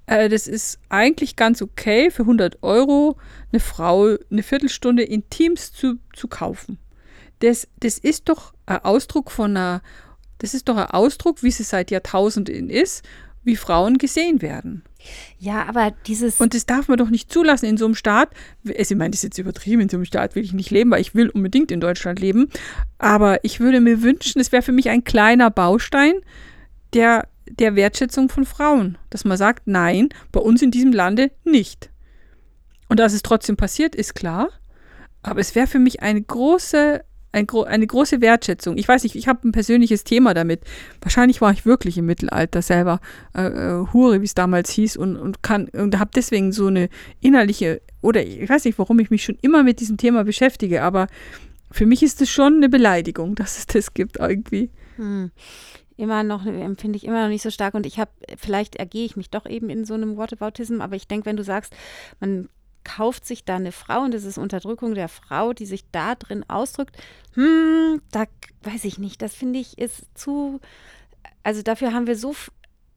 äh, das ist eigentlich ganz okay, für 100 Euro eine Frau eine Viertelstunde Intims zu, zu kaufen. Das, das ist doch ein Ausdruck von einer, das ist doch ein Ausdruck, wie es seit Jahrtausenden ist, wie Frauen gesehen werden. Ja, aber dieses, Und das darf man doch nicht zulassen in so einem Staat. Also, ich meine, das ist jetzt übertrieben, in so einem Staat will ich nicht leben, weil ich will unbedingt in Deutschland leben. Aber ich würde mir wünschen, es wäre für mich ein kleiner Baustein der, der Wertschätzung von Frauen. Dass man sagt, nein, bei uns in diesem Lande nicht. Und dass es trotzdem passiert, ist klar. Aber es wäre für mich eine große, ein, eine große Wertschätzung. Ich weiß nicht, ich habe ein persönliches Thema damit. Wahrscheinlich war ich wirklich im Mittelalter selber äh, äh, Hure, wie es damals hieß, und, und kann und habe deswegen so eine innerliche, oder ich weiß nicht, warum ich mich schon immer mit diesem Thema beschäftige, aber für mich ist es schon eine Beleidigung, dass es das gibt irgendwie. hm, immer noch, empfinde ich immer noch nicht so stark und ich habe, vielleicht ergehe ich mich doch eben in so einem Whataboutism, aber ich denke, wenn du sagst, man kauft sich da eine Frau und das ist Unterdrückung der Frau, die sich da drin ausdrückt, hm, da weiß ich nicht, das finde ich ist zu, also dafür haben wir so,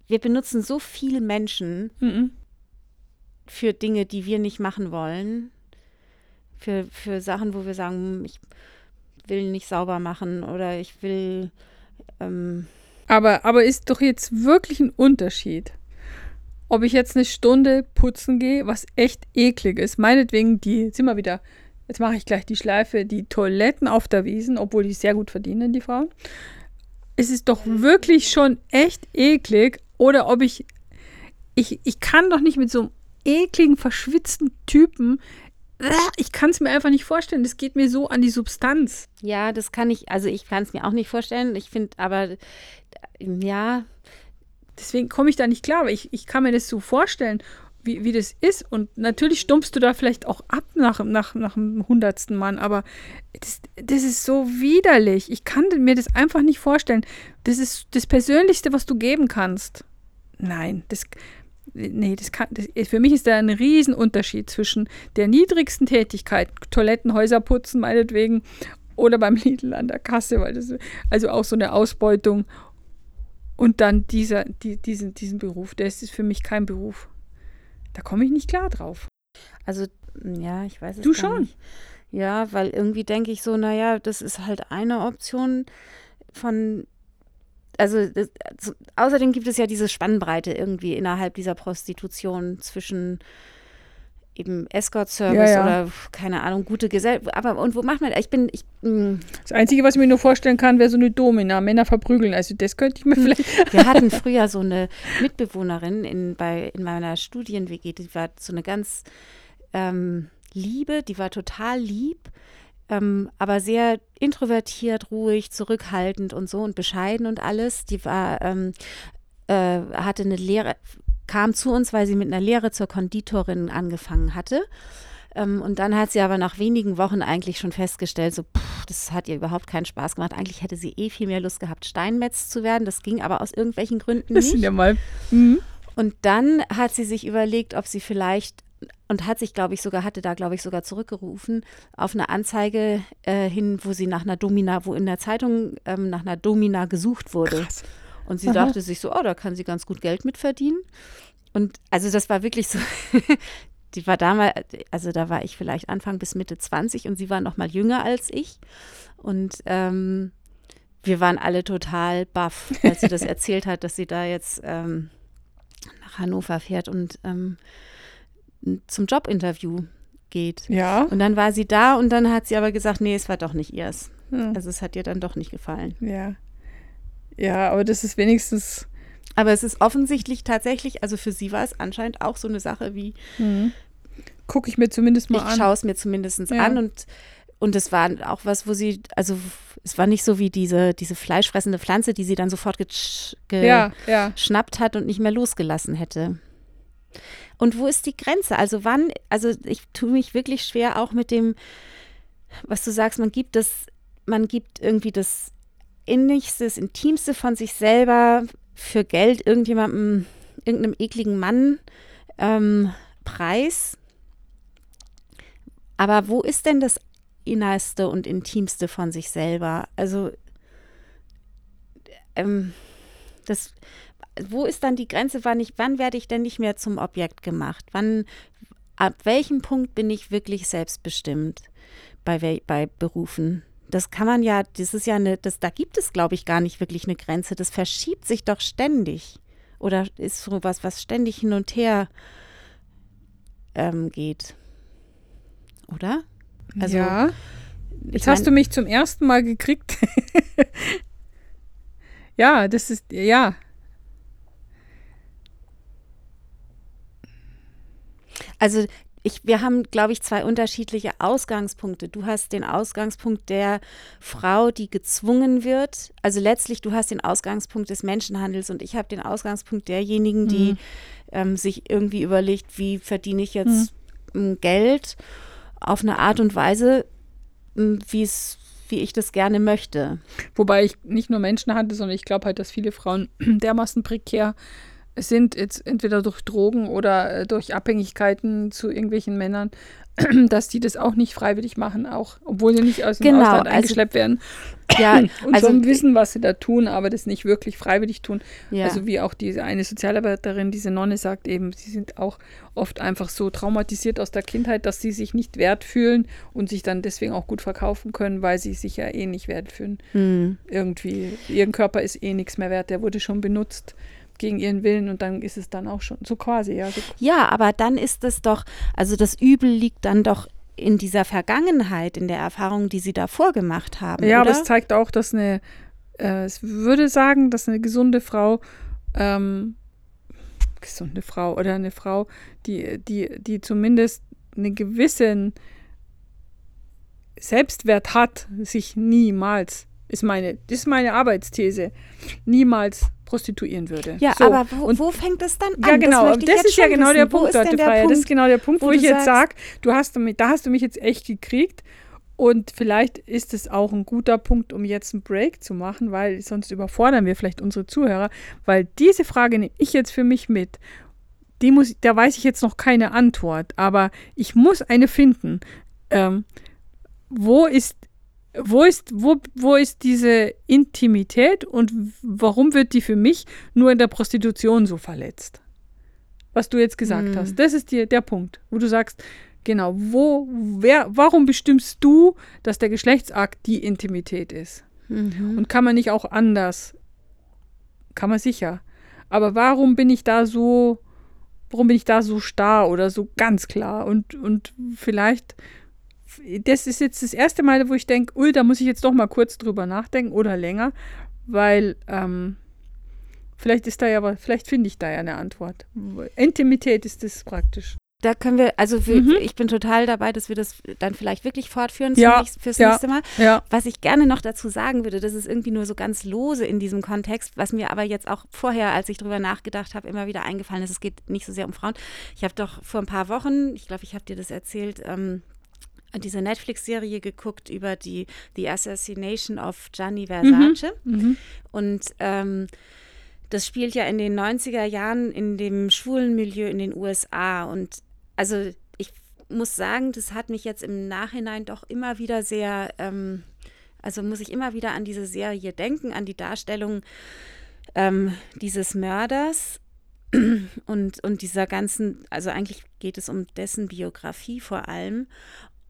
wir benutzen so viele Menschen Mhm. für Dinge, die wir nicht machen wollen, für, für Sachen, wo wir sagen, hm, ich will nicht sauber machen oder ich will, ähm, Aber, aber ist doch jetzt wirklich ein Unterschied, ob ich jetzt eine Stunde putzen gehe, was echt eklig ist. Meinetwegen die, sind wir wieder, jetzt mache ich gleich die Schleife, die Toiletten auf der Wiesen, obwohl die sehr gut verdienen, die Frauen. Es ist doch wirklich schon echt eklig. Oder ob ich, ich, ich kann doch nicht mit so einem ekligen, verschwitzten Typen, ich kann es mir einfach nicht vorstellen. Das geht mir so an die Substanz. Ja, das kann ich, also ich kann es mir auch nicht vorstellen. Ich finde aber, ja, Deswegen komme ich da nicht klar, weil ich, ich kann mir das so vorstellen, wie, wie das ist. Und natürlich stumpfst du da vielleicht auch ab nach, nach, nach dem hundertsten Mann, aber das, das ist so widerlich. Ich kann mir das einfach nicht vorstellen. Das ist das Persönlichste, was du geben kannst. Nein, das, nee, das kann, das, für mich ist da ein Riesenunterschied zwischen der niedrigsten Tätigkeit, Toilettenhäuser putzen meinetwegen, oder beim Lidl an der Kasse, weil das also auch so eine Ausbeutung und dann dieser, die, diesen, diesen Beruf, der ist für mich kein Beruf. Da komme ich nicht klar drauf. also, ja, ich weiß es Du schon. nicht. Ja, weil irgendwie denke ich so, naja, das ist halt eine Option von, also, das, außerdem gibt es ja diese Spannbreite irgendwie innerhalb dieser Prostitution zwischen eben Escort-Service Ja, ja. oder keine Ahnung, gute Gesellschaft. Aber und wo macht man Ich bin, ich, mm, Das Einzige, was ich mir nur vorstellen kann, wäre so eine Domina, Männer verprügeln. Also das könnte ich mir Hm. vielleicht. wir hatten früher so eine Mitbewohnerin in, bei, in meiner Studien-WG, die war so eine ganz ähm, liebe, die war total lieb, ähm, aber sehr introvertiert, ruhig, zurückhaltend und so und bescheiden und alles. Die war, ähm, äh, hatte eine Lehre, kam zu uns, weil sie mit einer Lehre zur Konditorin angefangen hatte. Ähm, und dann hat sie aber nach wenigen Wochen eigentlich schon festgestellt, so, pff, das hat ihr überhaupt keinen Spaß gemacht. Eigentlich hätte sie eh viel mehr Lust gehabt, Steinmetz zu werden. Das ging aber aus irgendwelchen Gründen Das nicht. sind ja mal. Mhm. Und dann hat sie sich überlegt, ob sie vielleicht und hat sich, glaube ich, sogar, hatte da, glaube ich, sogar zurückgerufen auf eine Anzeige äh, hin, wo sie nach einer Domina, wo in der Zeitung ähm, nach einer Domina gesucht wurde. Krass. Und sie Aha. dachte sich so, oh, da kann sie ganz gut Geld mit verdienen. Und also das war wirklich so, die war damals, also da war ich vielleicht Anfang bis Mitte 20 und sie war noch mal jünger als ich. Und ähm, wir waren alle total baff, als sie das erzählt hat, dass sie da jetzt ähm, nach Hannover fährt und ähm, zum Jobinterview geht. Ja. Und dann war sie da und dann hat sie aber gesagt, nee, es war doch nicht ihrs. Hm. Also es hat ihr dann doch nicht gefallen. Ja. Ja, aber das ist wenigstens. Aber es ist offensichtlich tatsächlich, also für sie war es anscheinend auch so eine Sache wie, Mhm. Gucke ich mir zumindest mal ich an. schaue es mir zumindest Ja. an und und es war auch was, wo sie, also es war nicht so wie diese, diese fleischfressende Pflanze, die sie dann sofort gesch- Ja, ja. geschnappt hat und nicht mehr losgelassen hätte. Und wo ist die Grenze? Also wann, also ich tue mich wirklich schwer auch mit dem, was du sagst, man gibt das, man gibt irgendwie das Innigste, das Intimste von sich selber für Geld irgendjemandem, irgendeinem ekligen Mann ähm, preis. Aber wo ist denn das Innerste und Intimste von sich selber? Also ähm, das, wo ist dann die Grenze, wann ich, wann werde ich denn nicht mehr zum Objekt gemacht? Wann, ab welchem Punkt bin ich wirklich selbstbestimmt bei, bei Berufen? Das kann man ja, das ist ja eine, das, da gibt es, glaube ich, gar nicht wirklich eine Grenze. Das verschiebt sich doch ständig. Oder ist so was, was ständig hin und her ähm, geht. Oder? Also, ja. Jetzt hast du mich zum ersten Mal gekriegt. ja, das ist, ja. Also ich, wir haben, glaube ich, zwei unterschiedliche Ausgangspunkte. Du hast den Ausgangspunkt der Frau, die gezwungen wird. Also letztlich, du hast den Ausgangspunkt des Menschenhandels und ich habe den Ausgangspunkt derjenigen, die ähm, sich irgendwie überlegt, wie verdiene ich jetzt ähm, Geld auf eine Art und Weise, ähm, wie es wie ich das gerne möchte. Wobei ich nicht nur Menschen hatte, sondern ich glaube halt, dass viele Frauen dermaßen prekär sind, jetzt entweder durch Drogen oder äh, durch Abhängigkeiten zu irgendwelchen Männern, dass die das auch nicht freiwillig machen, auch obwohl sie nicht aus dem Genau, Ausland also- eingeschleppt werden Ja, und also schon wissen, was sie da tun, aber das nicht wirklich freiwillig tun. ja. Also wie auch diese eine Sozialarbeiterin, diese Nonne sagt eben, sie sind auch oft einfach so traumatisiert aus der Kindheit, dass sie sich nicht wert fühlen und sich dann deswegen auch gut verkaufen können, weil sie sich ja eh nicht wert fühlen. hm. Irgendwie, ihr Körper ist eh nichts mehr wert, der wurde schon benutzt gegen ihren Willen und dann ist es dann auch schon so quasi, ja. So, Ja, aber dann ist es doch, also das Übel liegt dann doch in dieser Vergangenheit, in der Erfahrung, die sie davor gemacht haben. ja, aber oder? es zeigt auch, dass eine, äh, es würde sagen, dass eine gesunde Frau, ähm, gesunde Frau oder eine Frau, die, die, die zumindest einen gewissen Selbstwert hat, sich niemals, ist meine, das ist meine Arbeitsthese, niemals prostituieren würde. ja, So, aber wo, und wo fängt es dann an? Ja, genau. Das, jetzt ist ja genau der wissen. Wo Punkt, der Freier. Das Punkt? ist genau der Punkt, wo, wo ich jetzt sage, du hast mich, da hast du mich jetzt echt gekriegt. Und vielleicht ist es auch ein guter Punkt, um jetzt einen Break zu machen, weil sonst überfordern wir vielleicht unsere Zuhörer, weil diese Frage nehme ich jetzt für mich mit. Die muss, da weiß ich jetzt noch keine Antwort, aber ich muss eine finden. Ähm, wo ist, wo ist, wo, wo ist diese Intimität und warum wird die für mich nur in der Prostitution so verletzt? Was du jetzt gesagt Hm. hast. Das ist die, der Punkt, wo du sagst, genau, wo, wer, warum bestimmst du, dass der Geschlechtsakt die Intimität ist? Mhm. Und kann man nicht auch anders? Kann man sicher. Aber warum bin ich da so warum bin ich da so starr oder so ganz klar? Und, und vielleicht, das ist jetzt das erste Mal, wo ich denke, ui, da muss ich jetzt doch mal kurz drüber nachdenken oder länger, weil ähm, vielleicht ist da ja, aber vielleicht finde ich da ja eine Antwort. Intimität ist das praktisch da können wir, also wir, mhm. ich bin total dabei, dass wir das dann vielleicht wirklich fortführen ja, fürs ja, nächste Mal. Ja. Was ich gerne noch dazu sagen würde, das ist irgendwie nur so ganz lose in diesem Kontext, was mir aber jetzt auch vorher, als ich drüber nachgedacht habe, immer wieder eingefallen ist, es geht nicht so sehr um Frauen. Ich habe doch vor ein paar Wochen, ich glaube, ich habe dir das erzählt, ähm, diese Netflix-Serie geguckt über die The Assassination of Gianni Versace. Mhm. Mhm. Und ähm, das spielt ja in den 90er Jahren in dem schwulen Milieu in den USA. Und also ich muss sagen, das hat mich jetzt im Nachhinein doch immer wieder sehr, ähm, also muss ich immer wieder an diese Serie denken, an die Darstellung ähm, dieses Mörders und, und dieser ganzen, also eigentlich geht es um dessen Biografie vor allem.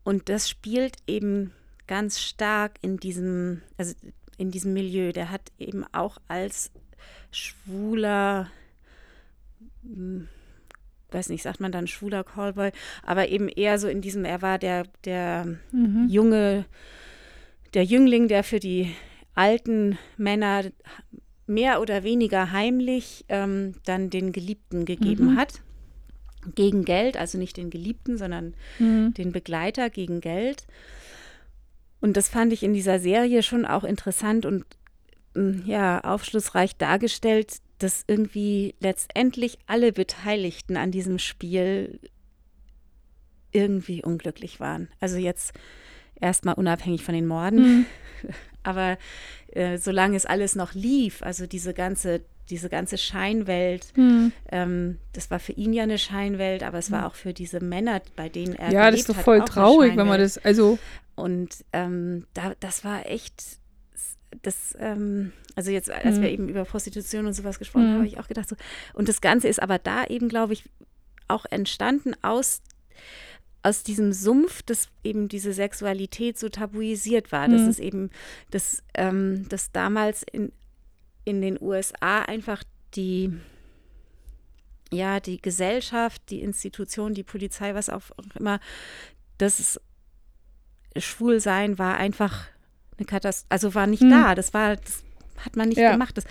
Und das spielt eben ganz stark in diesem, also in diesem Milieu. Der hat eben auch als schwuler hm, weiß nicht, sagt man dann schwuler Callboy, aber eben eher so in diesem, er war der, der mhm. junge, der Jüngling, der für die alten Männer mehr oder weniger heimlich ähm, dann den Geliebten gegeben mhm. hat. Gegen Geld, also nicht den Geliebten, sondern mhm. den Begleiter gegen Geld. Und das fand ich in dieser Serie schon auch interessant und hm, ja, aufschlussreich dargestellt, dass irgendwie letztendlich alle Beteiligten an diesem Spiel irgendwie unglücklich waren. Also jetzt erstmal unabhängig von den Morden, mhm. aber äh, solange es alles noch lief, also diese ganze diese ganze Scheinwelt, mhm. ähm, das war für ihn ja eine Scheinwelt, aber es war hm. auch für diese Männer, bei denen er ja, das ist doch voll traurig, wenn man das also und ähm, da, das war echt das, ähm, also jetzt, als mhm. wir eben über Prostitution und sowas gesprochen haben, mhm. habe ich auch gedacht, so, und das Ganze ist aber da eben, glaube ich, auch entstanden aus, aus diesem Sumpf, dass eben diese Sexualität so tabuisiert war. Mhm. Dass es eben, dass, ähm, dass damals in, in den USA einfach die, ja, die Gesellschaft, die Institution, die Polizei, was auch immer, das Schwulsein war einfach eine Katastrophe, also war nicht hm. da. Das war, das hat man nicht ja. gemacht. Das,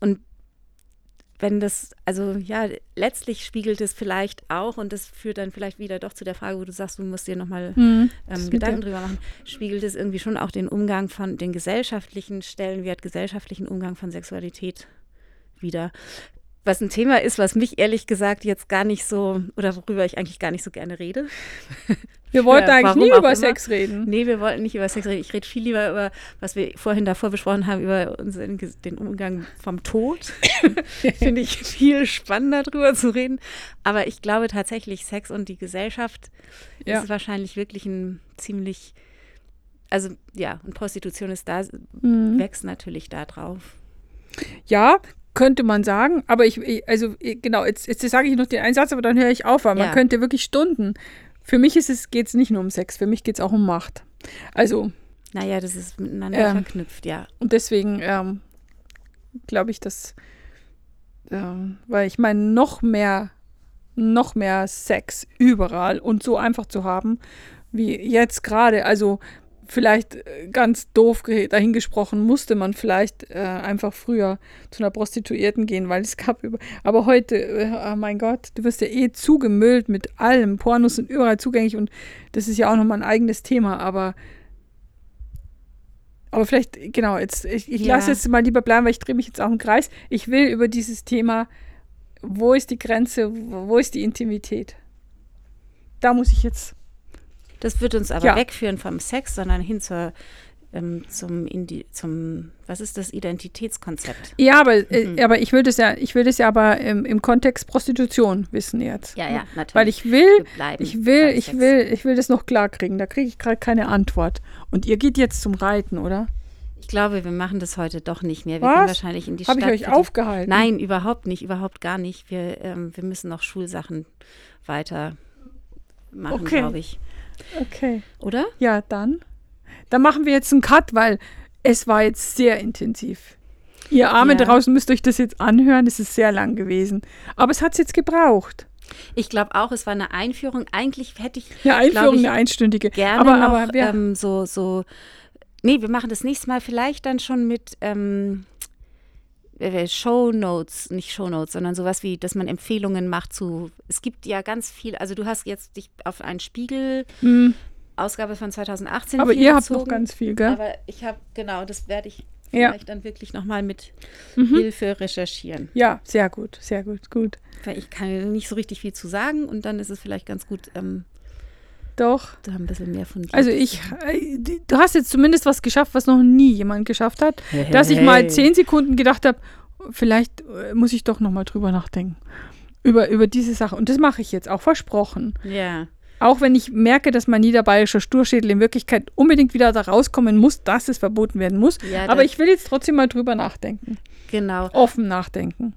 und wenn das, also ja, letztlich spiegelt es vielleicht auch, und das führt dann vielleicht wieder doch zu der Frage, wo du sagst, du musst dir nochmal mhm, ähm, Gedanken drüber machen, spiegelt es irgendwie schon auch den Umgang von, den gesellschaftlichen Stellenwert, gesellschaftlichen Umgang von Sexualität wieder was ein Thema ist, was mich ehrlich gesagt jetzt gar nicht so, oder worüber ich eigentlich gar nicht so gerne rede. Wir wollten eigentlich nie über immer. Sex reden. Nee, wir wollten nicht über Sex reden. Ich rede viel lieber über, was wir vorhin davor besprochen haben, über unseren, den Umgang vom Tod. Finde ich viel spannender drüber zu reden. Aber ich glaube tatsächlich, Sex und die Gesellschaft ja. ist wahrscheinlich wirklich ein ziemlich, also ja, und Prostitution ist da, mhm. wächst natürlich da drauf. Ja, könnte man sagen, aber ich, also genau, jetzt, jetzt sage ich noch den Einsatz, aber dann höre ich auf, weil ja. man könnte wirklich Stunden. Für mich es, geht es nicht nur um Sex, für mich geht es auch um Macht. Also. Naja, das ist miteinander ähm, verknüpft, ja. Und deswegen ähm, glaube ich, dass, ähm, weil ich meine, noch mehr, noch mehr Sex überall und so einfach zu haben, wie jetzt gerade, also vielleicht äh, ganz doof dahingesprochen, musste man vielleicht äh, einfach früher zu einer Prostituierten gehen, weil es gab über. Aber heute, äh, oh mein Gott, du wirst ja eh zugemüllt mit allem. Pornos sind überall zugänglich und das ist ja auch nochmal ein eigenes Thema, aber. Aber vielleicht, genau, jetzt, ich, ich ja. lasse jetzt mal lieber bleiben, weil ich drehe mich jetzt auch im Kreis. Ich will über dieses Thema, wo ist die Grenze, wo ist die Intimität? Da muss ich jetzt das wird uns aber ja. wegführen vom Sex, sondern hin zur ähm, zum, Indi zum, was ist das Identitätskonzept? Ja, aber, äh, mhm. aber ich will das ja, ich will das ja aber im, im Kontext Prostitution wissen jetzt. Ja, ja, natürlich. Weil ich will, ich will, ich will, ich will das noch klar kriegen. Da kriege ich gerade keine Antwort. Und ihr geht jetzt zum Reiten, oder? Ich glaube, wir machen das heute doch nicht mehr. Wir Was? gehen wahrscheinlich in die Hab Stadt. Habe ich euch aufgehalten? Nein, überhaupt nicht, überhaupt gar nicht. Wir, ähm, wir müssen noch Schulsachen weiter machen, okay. glaube ich. Okay. Oder? Ja, dann. Dann machen wir jetzt einen Cut, weil es war jetzt sehr intensiv. Ihr Armen Ja. draußen müsst euch das jetzt anhören. Es ist sehr lang gewesen. Aber es hat es jetzt gebraucht. Ich glaube auch, es war eine Einführung. Eigentlich hätte ich Eine Einführung, ich, eine einstündige. gerne aber, noch aber wir, ähm, so, so. Nee, wir machen das nächste Mal vielleicht dann schon mit ähm, äh, Shownotes, nicht Shownotes, sondern sowas wie, dass man Empfehlungen macht zu. Es gibt ja ganz viel, also du hast jetzt dich auf einen Spiegel, Hm, Ausgabe von 2018. aber ihr habt noch bezogen. ganz viel, gell? Aber ich habe, genau, das werde ich Ja. vielleicht dann wirklich nochmal mit Mhm. Hilfe recherchieren. Ja, sehr gut, sehr gut, gut. Weil ich kann nicht so richtig viel zu sagen und dann ist es vielleicht ganz gut, ähm, Doch. da ein bisschen mehr von dir. Also ich, äh, du hast jetzt zumindest was geschafft, was noch nie jemand geschafft hat. dass ich mal Hey. zehn Sekunden gedacht habe, vielleicht äh, muss ich doch noch mal drüber nachdenken. Über, über diese Sache. Und das mache ich jetzt auch versprochen. Ja. Auch wenn ich merke, dass mein niederbayerischer Sturschädel in Wirklichkeit unbedingt wieder da rauskommen muss, dass es verboten werden muss. Ja, Aber ich will jetzt trotzdem mal drüber nachdenken. Genau. Offen nachdenken.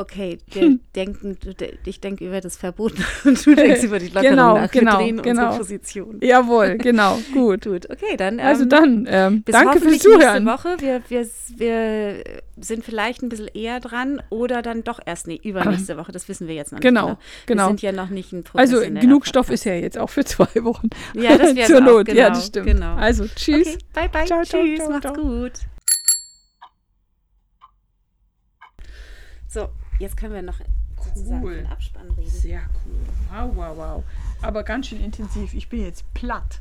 Okay, wir denken, ich denke über das Verbot und du denkst über die Lockerung Genau, nach. genau, wir genau. Position. Jawohl, genau, gut. Gut, okay, dann. Also ähm, dann, ähm, danke fürs hoffentlich nächste Zuhören. Woche. Wir, wir, wir sind vielleicht ein bisschen eher dran oder dann doch erst nee, übernächste Woche. Das wissen wir jetzt noch Genau, nicht. genau. Wir sind ja noch nicht ein Also genug Stoff Podcast. ist ja jetzt auch für zwei Wochen. Ja, das wär's Zur auch, Not, ja, genau, das stimmt. genau. Also tschüss. Okay, bye bye. Ciao, ciao, Tschüss, ciao, macht's ciao. gut. So, jetzt können wir noch sozusagen Cool. den Abspann reden. Sehr cool. Wow, wow, wow. Aber ganz schön intensiv. Ich bin jetzt platt.